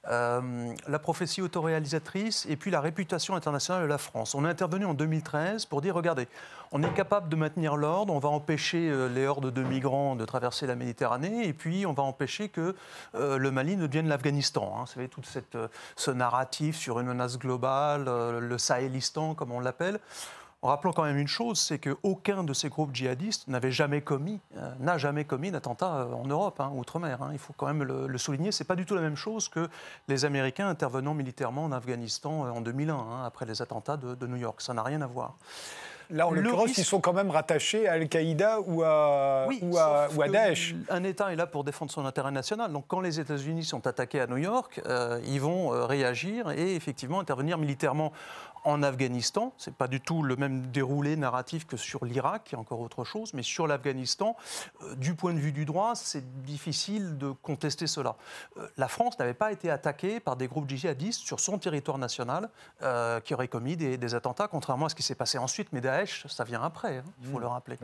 Euh, la prophétie autoréalisatrice et puis la réputation internationale de la France. On est intervenu en 2013 pour dire, regardez, on est capable de maintenir l'ordre, on va empêcher euh, les hordes de migrants de traverser la Méditerranée et puis on va empêcher que euh, le Mali ne devienne l'Afghanistan. Hein. Vous savez, tout cette, ce narratif sur une menace globale, le Sahélistan comme on l'appelle. En rappelant quand même une chose, c'est qu'aucun de ces groupes djihadistes n'avait jamais commis, euh, n'a jamais commis d'attentat euh, en Europe, hein, outre-mer. Hein. Il faut quand même le, souligner. C'est pas du tout la même chose que les Américains intervenant militairement en Afghanistan euh, en 2001, hein, après les attentats de, New York. Ça n'a rien à voir. Là, en l'occurrence, ils sont quand même rattachés à Al-Qaïda ou à, ou à, Daesh. Un État est là pour défendre son intérêt national. Donc, quand les États-Unis sont attaqués à New York, ils vont réagir et effectivement intervenir militairement en Afghanistan. Ce n'est pas du tout le même déroulé narratif que sur l'Irak, qui est encore autre chose, mais sur l'Afghanistan, euh, du point de vue du droit, c'est difficile de contester cela. Euh, la France n'avait pas été attaquée par des groupes djihadistes sur son territoire national euh, qui auraient commis des, attentats, contrairement à ce qui s'est passé ensuite. Mais Daesh, ça vient après, hein, il faut mmh. le rappeler.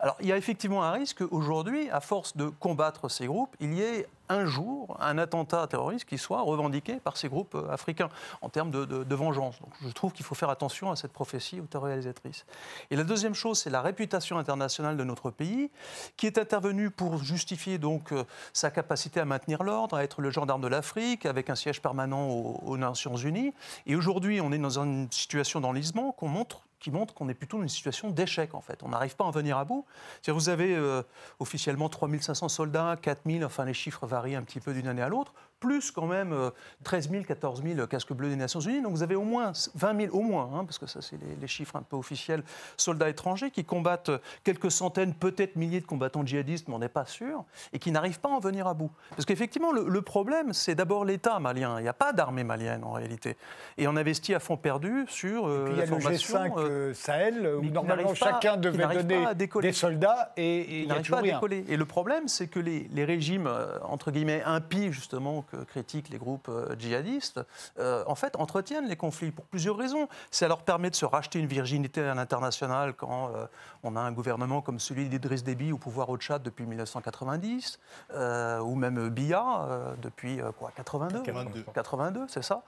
Alors, il y a effectivement un risque aujourd'hui, à force de combattre ces groupes, il y ait un jour un attentat terroriste qui soit revendiqué par ces groupes euh, africains en termes de, vengeance. Donc je trouve qu'il faut faire attention à cette prophétie autoréalisatrice. Et la deuxième chose, c'est la réputation internationale de notre pays, qui est intervenue pour justifier donc euh, sa capacité à maintenir l'ordre, à être le gendarme de l'Afrique, avec un siège permanent aux Nations Unies. Et aujourd'hui, on est dans une situation d'enlisement qu'on montre qui montre qu'on est plutôt dans une situation d'échec, en fait. On n'arrive pas à en venir à bout. Vous avez euh, officiellement 3500 soldats, 4000, enfin les chiffres varient un petit peu d'une année à l'autre plus quand même euh, 13 000, 14 000 casques bleus des Nations Unies. Donc vous avez au moins 20 000, au moins, hein, parce que ça c'est les, les chiffres un peu officiels, soldats étrangers qui combattent quelques centaines, peut-être milliers de combattants djihadistes, mais on n'est pas sûr, et qui n'arrivent pas à en venir à bout. Parce qu'effectivement, le, le problème, c'est d'abord l'État malien. Il n'y a pas d'armée malienne en réalité. Et on investit à fond perdu sur euh, Puis il y a le formation, G5 euh, euh, Sahel, où normalement pas- chacun devait donner des soldats et- et il n'arrive pas à rien. décoller. Et le problème, c'est que les, les régimes, euh, entre guillemets, impies, justement, que critiquent les groupes euh, djihadistes, euh, en fait, entretiennent les conflits pour plusieurs raisons. Ça leur permet de se racheter une virginité à l'international quand euh, on a un gouvernement comme celui d'Idriss Déby au pouvoir au Tchad depuis 1990, euh, ou même Biya depuis quoi, 82 82. 82, c'est ça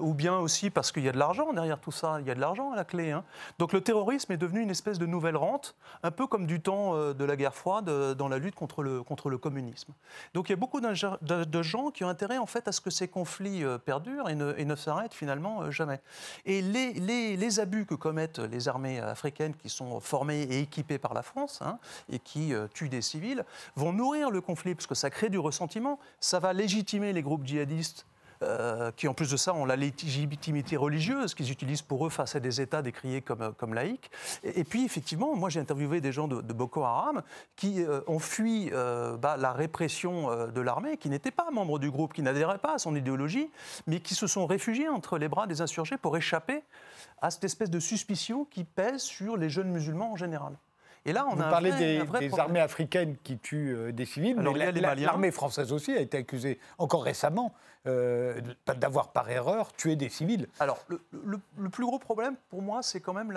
Ou bien aussi parce qu'il y a de l'argent derrière tout ça, il y a de l'argent à la clé. hein. Donc le terrorisme est devenu une espèce de nouvelle rente, un peu comme du temps de la guerre froide dans la lutte contre le, contre le communisme. Donc il y a beaucoup de gens qui ont intérêt en fait à ce que ces conflits euh, perdurent et ne, s'arrêtent finalement euh, jamais. Et les, abus que commettent les armées africaines qui sont formées et équipées par la France hein, et qui euh, tuent des civils vont nourrir le conflit parce que ça crée du ressentiment, ça va légitimer les groupes djihadistes euh, qui en plus de ça ont la légitimité religieuse qu'ils utilisent pour eux face à des États décriés comme, euh, comme laïques. Et, et puis effectivement, moi j'ai interviewé des gens de, de Boko Haram qui euh, ont fui euh, bah, la répression de l'armée, qui n'étaient pas membres du groupe, qui n'adhéraient pas à son idéologie, mais qui se sont réfugiés entre les bras des insurgés pour échapper à cette espèce de suspicion qui pèse sur les jeunes musulmans en général. Et là, on Vous a parlez vrai- des, armées africaines qui tuent euh, des civils, Alors, mais l'armée française aussi a été accusée, encore récemment, euh, d'avoir par erreur tué des civils. Alors, le, plus gros problème pour moi, c'est quand même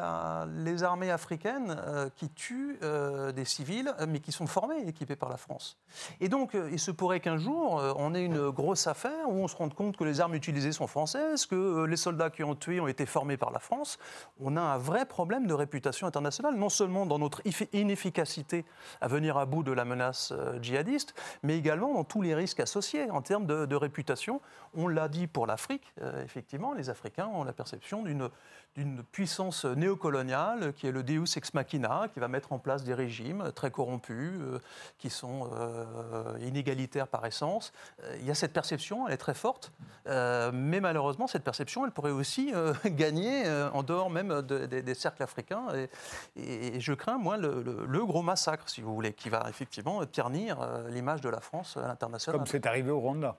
les armées africaines euh, qui tuent euh, des civils, euh, mais qui sont formées et équipées par la France. Et donc, il se pourrait qu'un jour, on ait une grosse affaire où on se rende compte que les armes utilisées sont françaises, que les soldats qui ont tué ont été formés par la France. On a un vrai problème de réputation internationale, non seulement dans notre inefficacité à venir à bout de la menace djihadiste, mais également dans tous les risques associés en termes de réputation. On l'a dit pour l'Afrique, euh, effectivement, les Africains ont la perception d'une puissance néocoloniale qui est le Deus ex machina, qui va mettre en place des régimes très corrompus, euh, qui sont euh, inégalitaires par essence. Il y a cette perception, elle est très forte, mais malheureusement, cette perception, elle pourrait aussi gagner en dehors même de- de- des cercles africains. Et, je crains, moi, le, le- gros massacre, si vous voulez, qui va effectivement ternir l'image de la France à l'international. Comme c'est arrivé au Rwanda.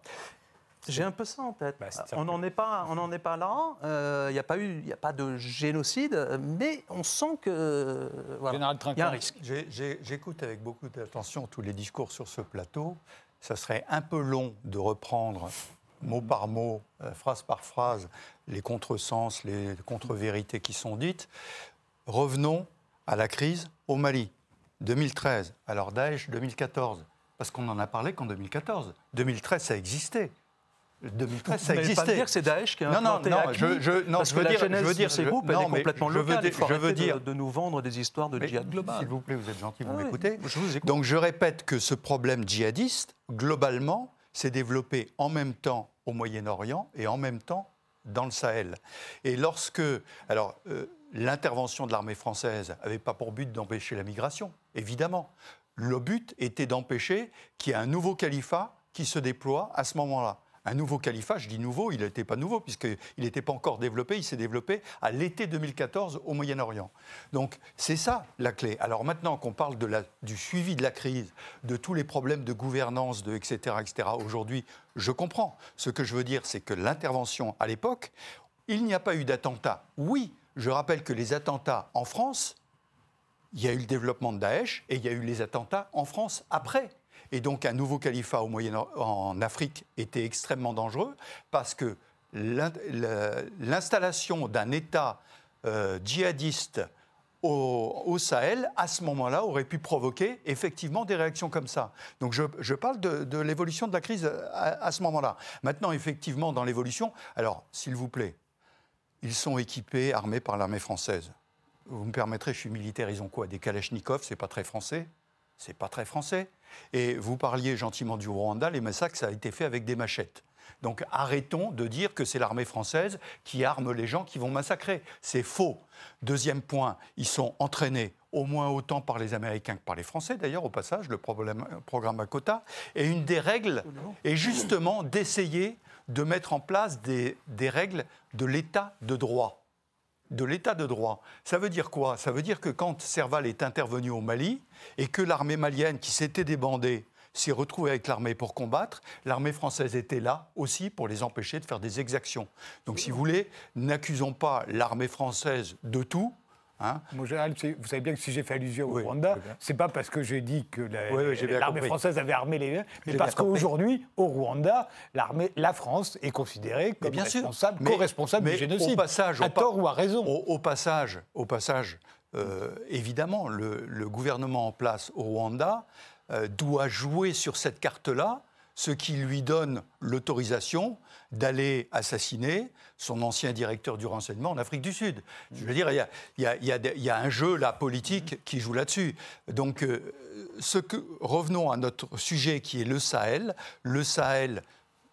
J'ai un peu ça en tête. Bah, on n'en est pas, on n'en est pas là. Euh, Il n'y a pas eu, il a pas de génocide, mais on sent que euh, voilà, Général il y a un risque. J'écoute avec beaucoup d'attention tous les discours sur ce plateau. Ça serait un peu long de reprendre mot par mot, euh, phrase par phrase, les contresens, les contre-vérités qui sont dites. Revenons à la crise au Mali, 2013. Alors Daesh, 2014. Parce qu'on n'en a parlé qu'en 2014. 2013, ça existait. 2013, Vous ça n'allez pas existait. dire que c'est Daesh qui a Non, non, implanté non, Acme, je- je- non, parce je que veux la dire- je genèse veux dire- de ces je- groupes, elle non, est mais complètement je veux locale. dire- je veux de- dire- de, nous vendre des histoires de djihad global. S'il vous plaît, vous êtes gentil, vous Ah oui, m'écoutez je vous écoute. Donc je répète que ce problème djihadiste, globalement, s'est développé en même temps au Moyen-Orient et en même temps dans le Sahel. Et lorsque... Alors, euh, l'intervention de l'armée française n'avait pas pour but d'empêcher la migration, évidemment. Le but était d'empêcher qu'il y ait un nouveau califat qui se déploie à ce moment-là. Un nouveau califat, je dis nouveau, il n'était pas nouveau puisqu'il n'était pas encore développé, il s'est développé à l'été 2014 au Moyen-Orient. Donc c'est ça la clé. Alors maintenant qu'on parle du suivi de la crise, de tous les problèmes de gouvernance, de etc., etc., aujourd'hui, je comprends. Ce que je veux dire, c'est que l'intervention à l'époque, il n'y a pas eu d'attentat. Oui, je rappelle que les attentats en France, il y a eu le développement de Daesh et il y a eu les attentats en France après. Et donc un nouveau califat au Moyen en Afrique était extrêmement dangereux parce que l'in- la- l'installation d'un État euh, djihadiste au, Sahel, à ce moment-là, aurait pu provoquer effectivement des réactions comme ça. Donc je, je parle de, l'évolution de la crise à, à ce moment-là. Maintenant, effectivement, dans l'évolution, alors s'il vous plaît, ils sont équipés, armés par l'armée française. Vous me permettrez, je suis militaire, ils ont quoi? Des Kalachnikov, c'est pas très français? C'est pas très français. Et vous parliez gentiment du Rwanda, les massacres, ça a été fait avec des machettes. Donc arrêtons de dire que c'est l'armée française qui arme les gens qui vont massacrer. C'est faux. Deuxième point, ils sont entraînés au moins autant par les Américains que par les Français, d'ailleurs, au passage, le problème, programme à quota. Et une des règles est justement d'essayer de mettre en place des, des règles de l'état de droit de l'état de droit. Ça veut dire quoi? Ça veut dire que quand Serval est intervenu au Mali et que l'armée malienne qui s'était débandée s'est retrouvée avec l'armée pour combattre, l'armée française était là aussi pour les empêcher de faire des exactions. Donc si vous voulez, n'accusons pas l'armée française de tout, Hein Mon général, vous savez bien que si j'ai fait allusion au Rwanda, c'est pas parce que j'ai dit que l'armée française avait armé les mais parce qu'aujourd'hui, au Rwanda, l'armée, la France est considérée comme responsable, co-responsable du génocide. Au passage, à tort ou à raison. Au, passage, au passage euh, évidemment, le, gouvernement en place au Rwanda euh, doit jouer sur cette carte-là, ce qui lui donne l'autorisation d'aller assassiner son ancien directeur du renseignement en Afrique du Sud. Je veux dire, il y a, un jeu là, politique qui joue là-dessus. Donc, euh, ce que, revenons à notre sujet qui est le Sahel. Le Sahel,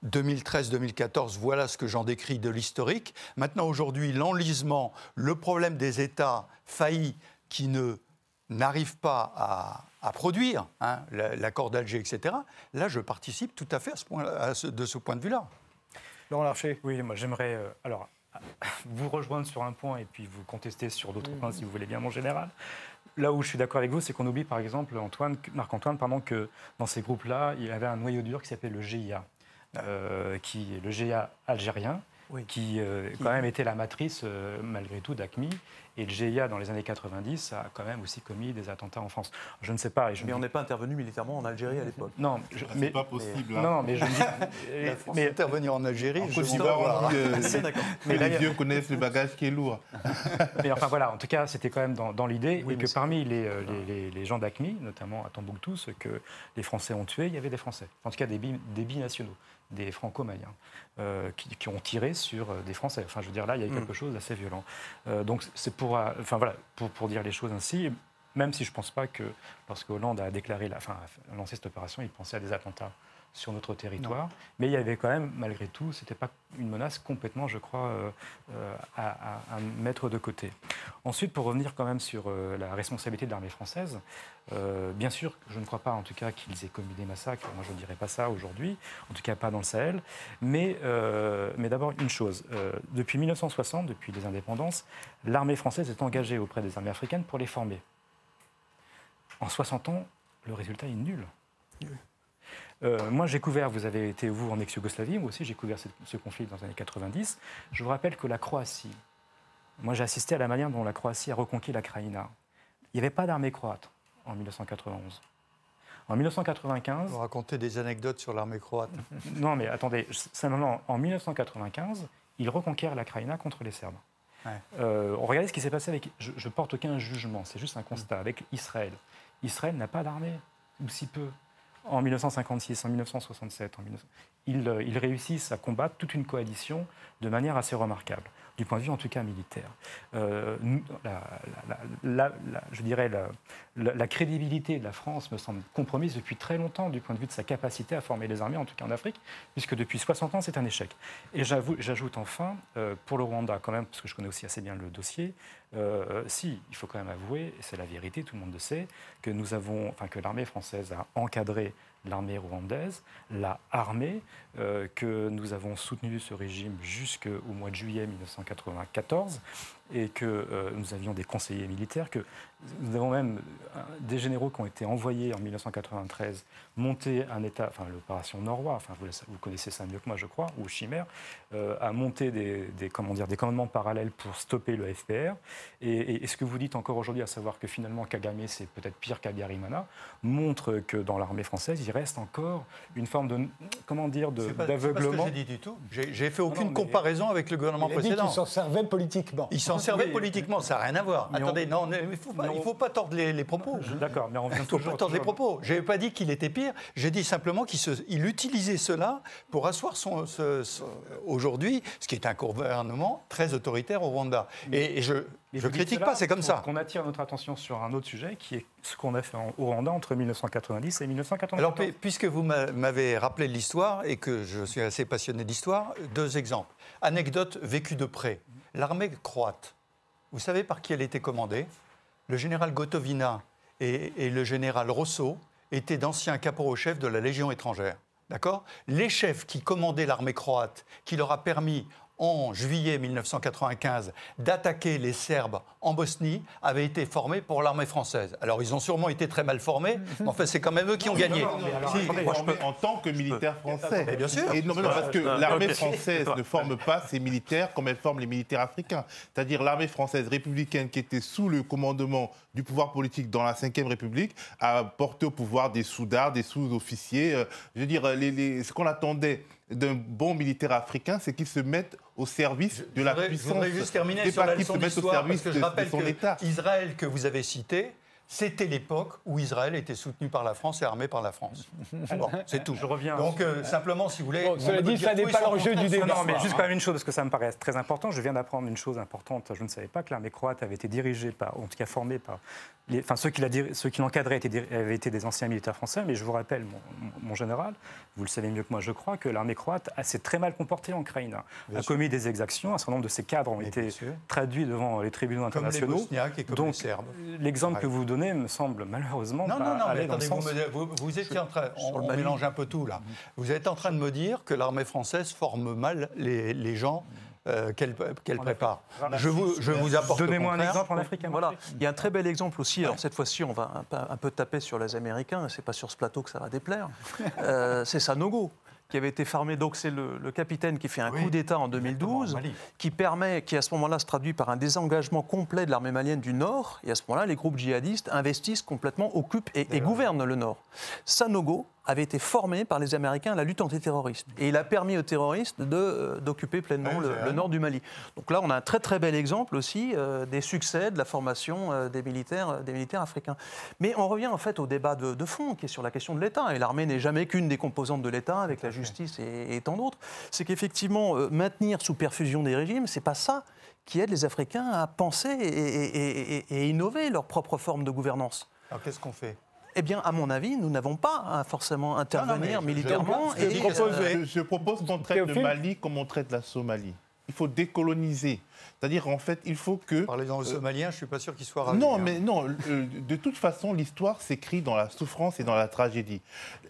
2013-2014, voilà ce que j'en décris de l'historique. Maintenant, aujourd'hui, l'enlisement, le problème des États faillis qui ne n'arrivent pas à, produire hein, l'accord d'Alger, etc. Là, je participe tout à fait de ce point de vue-là. Laurent Larcher. Oui, moi j'aimerais euh, alors, vous rejoindre sur un point et puis vous contester sur d'autres points si vous voulez bien, mon général. Là où je suis d'accord avec vous, c'est qu'on oublie par exemple, Antoine, Marc-Antoine, pendant que dans ces groupes-là, il y avait un noyau dur qui s'appelait le GIA, euh, qui est le GIA algérien, qui euh, quand même était la matrice, malgré tout, d'ACMI, et le GIA, dans les années 90, a quand même aussi commis des attentats en France. Je ne sais pas. mais on n'est pas intervenu militairement en Algérie à l'époque. Non, ce mais pas possible. Hein. Non, mais je dis. mais intervenir en Algérie, je ne pas. mais les vieux connaissent le bagage qui est lourd. mais enfin voilà, en tout cas, c'était quand même dans, l'idée et que parmi euh, les, les, gens d'ACMI, notamment à Tombouctou, ceux que les Français ont tués, il y avait des Français. En tout cas, des, des binationaux des franco-maliens euh, qui, ont tiré sur euh, des Français. Enfin, je veux dire, là, il y a mm. quelque chose d'assez violent. Euh, donc, c'est pour, enfin, voilà, pour, pour, dire les choses ainsi, même si je ne pense pas que lorsque Hollande a déclaré, la, enfin, a lancé cette opération, il pensait à des attentats sur notre territoire. Mais il y avait quand même, malgré tout, ce n'était pas une menace complètement, je crois, euh, euh, à, mettre de côté. Ensuite, pour revenir quand même sur euh, la responsabilité de l'armée française, bien sûr, je ne crois pas en tout cas qu'ils aient commis des massacres, moi je ne dirais pas ça aujourd'hui, en tout cas pas dans le Sahel. Mais, mais d'abord, une chose, depuis 1960, depuis les indépendances, l'armée française est engagée auprès des armées africaines pour les former. En 60 ans, le résultat est nul. Euh, moi, j'ai couvert, vous avez été, vous, en ex-Yougoslavie, moi aussi, j'ai couvert ce, conflit dans les années 90. Je vous rappelle que la Croatie, moi, j'ai assisté à la manière dont la Croatie a reconquis la Kraïna. Il n'y avait pas d'armée croate en 1991. En 1995. Vous racontez des anecdotes sur l'armée croate. non, mais attendez, simplement, en 1995, ils reconquièrent la Kraïna contre les Serbes. Euh, regardez ce qui s'est passé avec. Je, je porte aucun jugement, c'est juste un constat avec Israël. Israël n'a pas d'armée, ou si peu en 1956, en 1967. En euh, ils, réussissent à combattre toute une coalition de manière assez remarquable, du point de vue en tout cas militaire. Euh, je dirais la, crédibilité de la France me semble compromise depuis très longtemps du point de vue de sa capacité à former les armées, en tout cas en Afrique, puisque depuis 60 ans c'est un échec. Et j'ajoute enfin, euh, pour le Rwanda quand même, parce que je connais aussi assez bien le dossier, si, il faut quand même avouer, et c'est la vérité, tout le monde le sait, que que l'armée française a encadré l'armée rwandaise, l'a armée, euh, que nous avons soutenu ce régime jusqu'au mois de juillet 1994 et que euh, nous avions des conseillers militaires, que nous avons même euh, des généraux qui ont été envoyés en 1993 monter un État, enfin l'opération Norrois, enfin vous, vous, connaissez ça mieux que moi je crois, ou Chimère, euh, à monter des, comment dire, des commandements parallèles pour stopper le FPR. Et, ce que vous dites encore aujourd'hui, à savoir que finalement Kagame c'est peut-être pire qu'Abiyarimana, montre que dans l'armée française il reste encore une forme de, comment dire, d'aveuglement. C'est pas ce que j'ai dit du tout. J'ai fait aucune comparaison avec le gouvernement précédent. Il s'en servait politiquement. Il s'en conservé politiquement, ça n'a rien à voir. Attendez, non, il ne faut, pas- il faut pas tordre les, les propos. D'accord, mais on vient Il ne faut toujours. pas tordre les toujours- propos. Je n'ai pas dit qu'il était pire, j'ai dit simplement qu'il se- il utilisait cela pour asseoir son, ce- ce- aujourd'hui, ce qui est un gouvernement très autoritaire au Rwanda. Et, et je ne critique pas, c'est comme ça. Qu'on attire notre attention sur un autre sujet qui est ce qu'on a fait en- au Rwanda entre 1990 et 1994. Alors, pu- puisque vous m'a- m'avez rappelé l'histoire et que je suis assez passionné d'histoire, deux exemples. Anecdote vécue de près. L'armée croate, vous savez par qui elle était commandée? Le général Gotovina et, le général Rosso étaient d'anciens caporaux-chefs de la Légion étrangère. D'accord? Les chefs qui commandaient l'armée croate, qui leur a permis en juillet 1995 d'attaquer les Serbes en Bosnie, avaient été formés pour l'armée française. Alors ils ont sûrement été très mal formés, mais enfin c'est quand même eux qui ont gagné. Formé en tant que militaire français. Mais bien sûr. Et non, mais non, parce que l'armée française ne forme pas ses militaires comme elle forme les militaires africains. C'est-à-dire l'armée française républicaine qui était sous le commandement du pouvoir politique dans la Ve République a porté au pouvoir des sous-dards, des sous-officiers. Euh, Je veux dire, les- les- ce qu'on attendait d'un bon militaire africain, c'est qu'il se mette au service de la voudrais- puissance. Je voudrais juste terminer des sur la leçon se mettent au service parce que de, je de rappelle son que État. Israël que vous avez cité, c'était l'époque où Israël était soutenu par la France et armé par la France. Bon, c'est tout. Je reviens. Donc euh, simplement, si vous voulez. Bon, cela dit, ça n'est pas l'enjeu du débat. Non, mais juste quand même une chose, parce que ça me paraît très important. Je viens d'apprendre une chose importante. Je ne savais pas que l'armée croate avait été dirigée par, en tout cas formée par. les- enfin, ceux qui, l'encadraient avaient été des anciens militaires français, mais je vous rappelle, mon, général, vous le savez mieux que moi, je crois, que l'armée croate a- s'est très mal comportée en Ukraine. a commis des exactions. Un certain nombre de ses cadres ont été traduits devant les tribunaux Comme les internationaux. Bosniaques et comme Donc, les Serbes. l'exemple que vous donnez me semble malheureusement Non, pas non, non, mais aller dans le attendez, vous, sens- me- vous- vous étiez en train, on, le on mélange un peu tout là. Vous êtes en train de me dire que l'armée française forme mal les, les gens euh, qu'elle qu'elle prépare. Je vous, je vous apporte le Donnez-moi un exemple en Afrique. Voilà, il y a un très bel exemple aussi. Alors cette fois-ci, on va un peu, un peu taper sur les Américains. C'est pas sur ce plateau que ça va déplaire. Euh, c'est Sanogo qui avait été formé. Donc c'est le, le capitaine qui fait un Oui, coup d'État en 2012, Mali. qui permet, qui à ce moment-là se traduit par un désengagement complet de l'armée malienne du Nord. Et à ce moment-là, les groupes djihadistes investissent complètement, occupent et, et gouvernent le Nord. Sanogo avait été formé par les Américains à la lutte antiterroriste. Et il a permis aux terroristes euh, d'occuper pleinement Ouais, le, nord du Mali. Donc là, on a un très très bel exemple aussi euh, des succès de la formation euh, des, militaires, des militaires africains. Mais on revient en fait au débat de, de fond qui est sur la question de l'État. Et l'armée n'est jamais qu'une des composantes de l'État avec la justice et, et tant d'autres. C'est qu'effectivement, maintenir sous perfusion des régimes, c'est pas ça qui aide les Africains à penser et- et innover leur propre forme de gouvernance. Alors qu'est-ce qu'on fait? Eh bien, à mon avis, nous n'avons pas à forcément intervenir je- militairement. je- je- et, je- euh, Je, propose qu'on traite le Mali comme on traite la Somalie. Il faut décoloniser. C'est-à-dire, en fait, il faut que. Parlez-en aux Somaliens, je ne suis pas sûr qu'ils soient ravis. Non, hein. mais non. euh, de toute façon, l'histoire s'écrit dans la souffrance et dans la tragédie.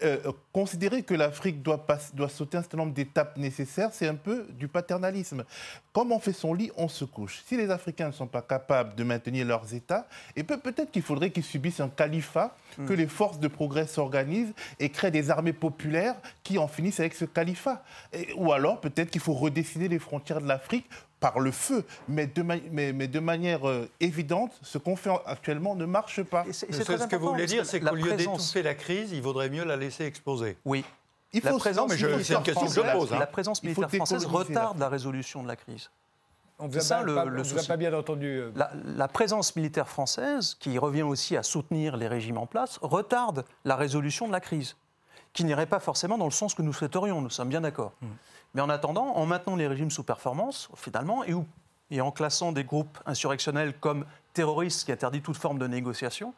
Euh, euh, considérer que l'Afrique doit, doit sauter un certain nombre d'étapes nécessaires, c'est un peu du paternalisme. Comme on fait son lit, on se couche. Si les Africains ne sont pas capables de maintenir leurs États, et peut- peut-être qu'il faudrait qu'ils subissent un califat, que les forces de progrès s'organisent et créent des armées populaires qui en finissent avec ce califat. Et- ou alors, peut-être qu'il faut redessiner les frontières de l'Afrique par le feu. Mais de, ma- mais, mais de manière euh, évidente, ce qu'on fait actuellement ne marche pas. et c'est- et C'est ce que vous voulez dire, que c'est la qu'au lieu présence- d'étouffer la crise, il vaudrait mieux la laisser exploser. Oui. Il La présence, mais je- militaire c'est une question que je française- pose, hein. la présence militaire française retarde la résolution de la crise. On vous a ça, pas- le- pas, le on vous a pas bien entendu. euh, La, la présence militaire française, qui revient aussi à soutenir les régimes en place, retarde la résolution de la crise, qui n'irait pas forcément dans le sens que nous souhaiterions, nous sommes bien d'accord. Mais en attendant, en maintenant les régimes sous performance, finalement, et, et en classant des groupes insurrectionnels comme terroristes qui interdit toute forme de négociation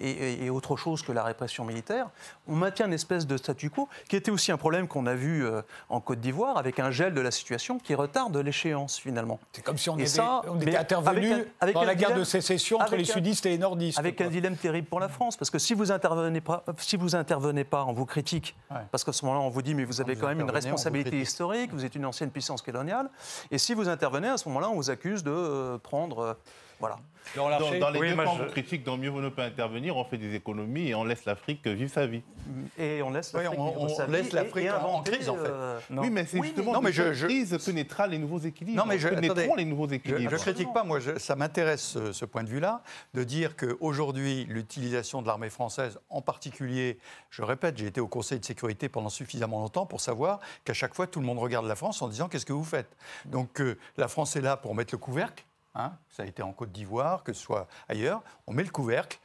et, et- et autre chose que la répression militaire, on maintient une espèce de statu quo qui était aussi un problème qu'on a vu euh, en Côte d'Ivoire avec un gel de la situation qui retarde l'échéance finalement. C'est comme si on Et était, ça, on était intervenu avec un- avec dans la guerre de sécession entre les un- sudistes et les nordistes. Avec quoi. un dilemme terrible pour la France, parce que si vous intervenez pas, si vous intervenez pas, on vous critique, Ouais. parce qu'à ce moment-là, on vous dit mais vous avez quand même une vous responsabilité historique, vous êtes une ancienne puissance coloniale, et si vous intervenez à ce moment-là, on vous accuse de euh, prendre, euh, voilà. Dans, les Oui, deux camps, je- on critique, dans mieux vaut ne pas intervenir, on fait des économies et on laisse l'Afrique vivre sa vie. Et on laisse Oui, l'Afrique on- vivre on sa laisse vie et- l'Afrique et en- crise, en fait. euh. Oui, mais c'est Oui, justement mais- Non, mais je- je- crise naîtra les nouveaux équilibres. Non, mais je- attendez. les nouveaux Je équilibres. ne critique pas, moi, je- ça m'intéresse ce, ce point de vue-là, de dire qu'aujourd'hui, l'utilisation de l'armée française, en particulier, je répète, j'ai été au Conseil de sécurité pendant suffisamment longtemps pour savoir qu'à chaque fois, tout le monde regarde la France en disant qu'est-ce que vous faites? Donc, euh, la France est là pour mettre le couvercle. Hein, ça a été en Côte d'Ivoire, que ce soit ailleurs, on met le couvercle,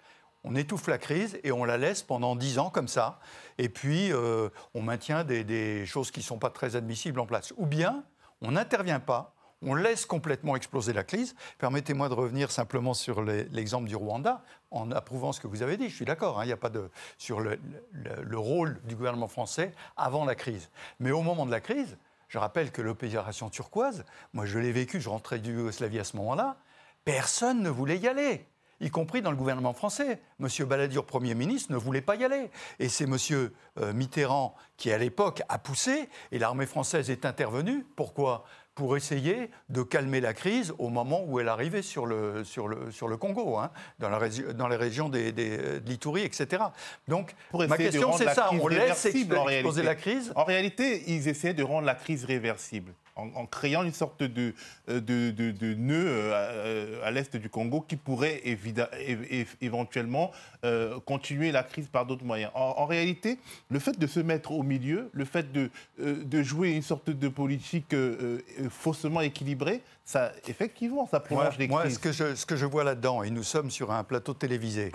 on étouffe la crise et on la laisse pendant 10 ans comme ça. Et puis, euh, on maintient des, choses qui ne sont pas très admissibles en place. Ou bien, on n'intervient pas, on laisse complètement exploser la crise. Permettez-moi de revenir simplement sur l'exemple du Rwanda, en approuvant ce que vous avez dit. Je suis d'accord, hein, il n'y a pas de. sur le rôle du gouvernement français avant la crise. Mais au moment de la crise, je rappelle que l'opération turquoise, moi je l'ai vécu, je rentrais du Yougoslavie à ce moment-là, personne ne voulait y aller. Y compris dans le gouvernement français. Monsieur Balladur, Premier ministre, ne voulait pas y aller. Et c'est Monsieur euh, Mitterrand qui, à l'époque, a poussé, et l'armée française est intervenue. Pourquoi? Pour essayer de calmer la crise au moment où elle arrivait sur le, sur le, sur le Congo, hein, dans, la dans les régions des, des, de l'Itourie, etc. Donc, Pour ma question, c'est la ça. On laisse exploser la crise En réalité, ils essaient de rendre la crise réversible en, en créant une sorte de, euh, de, de- de nœud euh, à, à l'est du Congo qui pourrait évida- é- é- éventuellement euh, continuer la crise par d'autres moyens. En, en réalité, le fait de se mettre au milieu, le fait de, euh, de jouer une sorte de politique euh, euh, faussement équilibrée, ça, effectivement, ça Moi, prolonge les moi, crises. ce, que je, ce que je vois là-dedans, et nous sommes sur un plateau télévisé,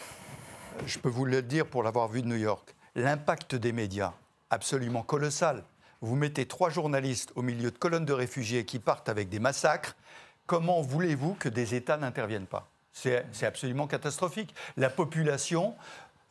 je peux vous le dire pour l'avoir vu de New York, l'impact des médias, absolument colossal. Vous mettez trois journalistes au milieu de colonnes de réfugiés qui partent avec des massacres, comment voulez-vous que des États n'interviennent pas? C'est absolument catastrophique. La population,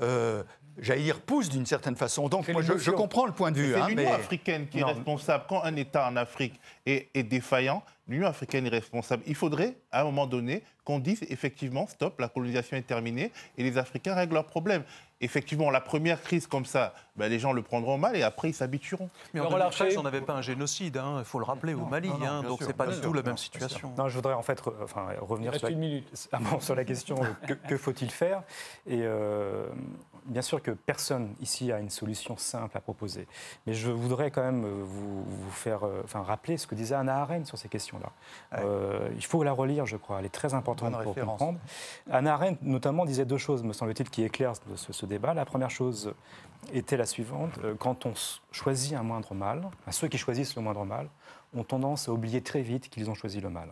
euh, j'allais dire, pousse d'une certaine façon. Donc moi, je, je comprends le point de vue. C'est hein, l'Union mais- africaine qui Non. est responsable. Quand un État en Afrique est, est défaillant, l'Union africaine est responsable. Il faudrait, à un moment donné, qu'on dise effectivement, stop, la colonisation est terminée et les Africains règlent leurs problèmes. Effectivement, la première crise comme ça, ben, les gens le prendront mal et après ils s'habitueront. Mais en Laurent 2013, Larcher on n'avait pas un génocide, hein, il faut le rappeler, au Mali, non, non, hein, donc sûr, c'est pas du tout la même situation. Non, je voudrais en fait re- enfin, revenir sur la, une minute. Ah sur la question que, que faut-il faire? Et euh, bien sûr que personne ici a une solution simple à proposer. Mais je voudrais quand même euh, vous, vous faire euh, enfin, rappeler ce que disait Anna Arendt sur ces questions-là. Euh, il faut la relire, je crois. Elle est très importante Bonne pour référence. comprendre. Anna Arendt, notamment, disait deux choses, me semble-t-il, qui éclairent ce, ce débat. La première chose était la suivante. Euh, Quand on choisit un moindre mal, ceux qui choisissent le moindre mal ont tendance à oublier très vite qu'ils ont choisi le mal.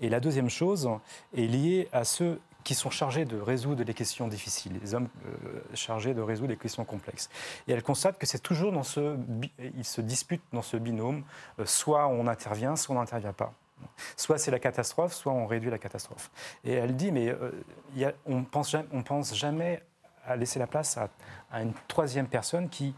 Et la deuxième chose est liée à ceux qui sont chargés de résoudre les questions difficiles, les hommes euh, chargés de résoudre les questions complexes. Et elle constate que c'est toujours dans ce, ils se disputent dans ce binôme, euh, soit on intervient, soit on n'intervient pas. Soit c'est la catastrophe, soit on réduit la catastrophe. Et elle dit, mais on pense, jamais, on pense jamais à laisser la place à, une troisième personne qui,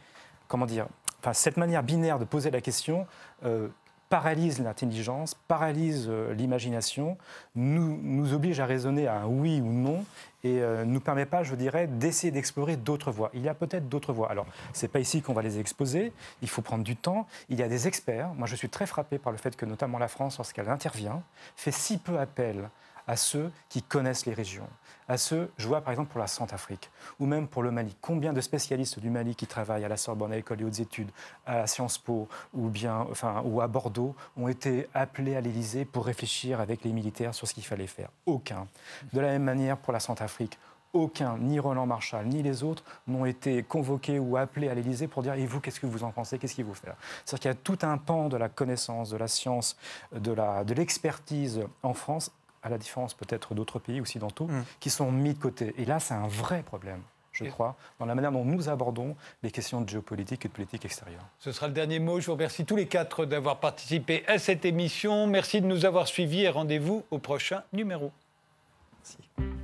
comment dire, enfin, cette manière binaire de poser la question euh, paralyse l'intelligence, paralyse euh, l'imagination, nous, nous oblige à raisonner à un oui ou non et ne nous permet pas, je dirais, d'essayer d'explorer d'autres voies. Il y a peut-être d'autres voies. Alors, ce n'est pas ici qu'on va les exposer, il faut prendre du temps. Il y a des experts. Moi, je suis très frappé par le fait que notamment la France, lorsqu'elle intervient, fait si peu appel à ceux qui connaissent les régions, à ceux, je vois par exemple pour la Centrafrique, ou même pour le Mali. Combien de spécialistes du Mali qui travaillent à la Sorbonne, à l'École des hautes études, à Sciences Po, ou, bien, enfin, ou à Bordeaux, ont été appelés à l'Élysée pour réfléchir avec les militaires sur ce qu'il fallait faire? Aucun. De la même manière pour la Centrafrique, aucun, ni Roland Marshall, ni les autres, n'ont été convoqués ou appelés à l'Élysée pour dire Et vous, qu'est-ce que vous en pensez? Qu'est-ce qu'il faut faire? C'est-à-dire qu'il y a tout un pan de la connaissance, de la science, de la- de l'expertise en France, à la différence peut-être d'autres pays occidentaux, qui sont mis de côté. Et là, c'est un vrai problème, je crois, dans la manière dont nous abordons les questions de géopolitique et de politique extérieure. Ce sera le dernier mot. Je vous remercie tous les quatre d'avoir participé à cette émission. Merci de nous avoir suivis et rendez-vous au prochain numéro. Merci.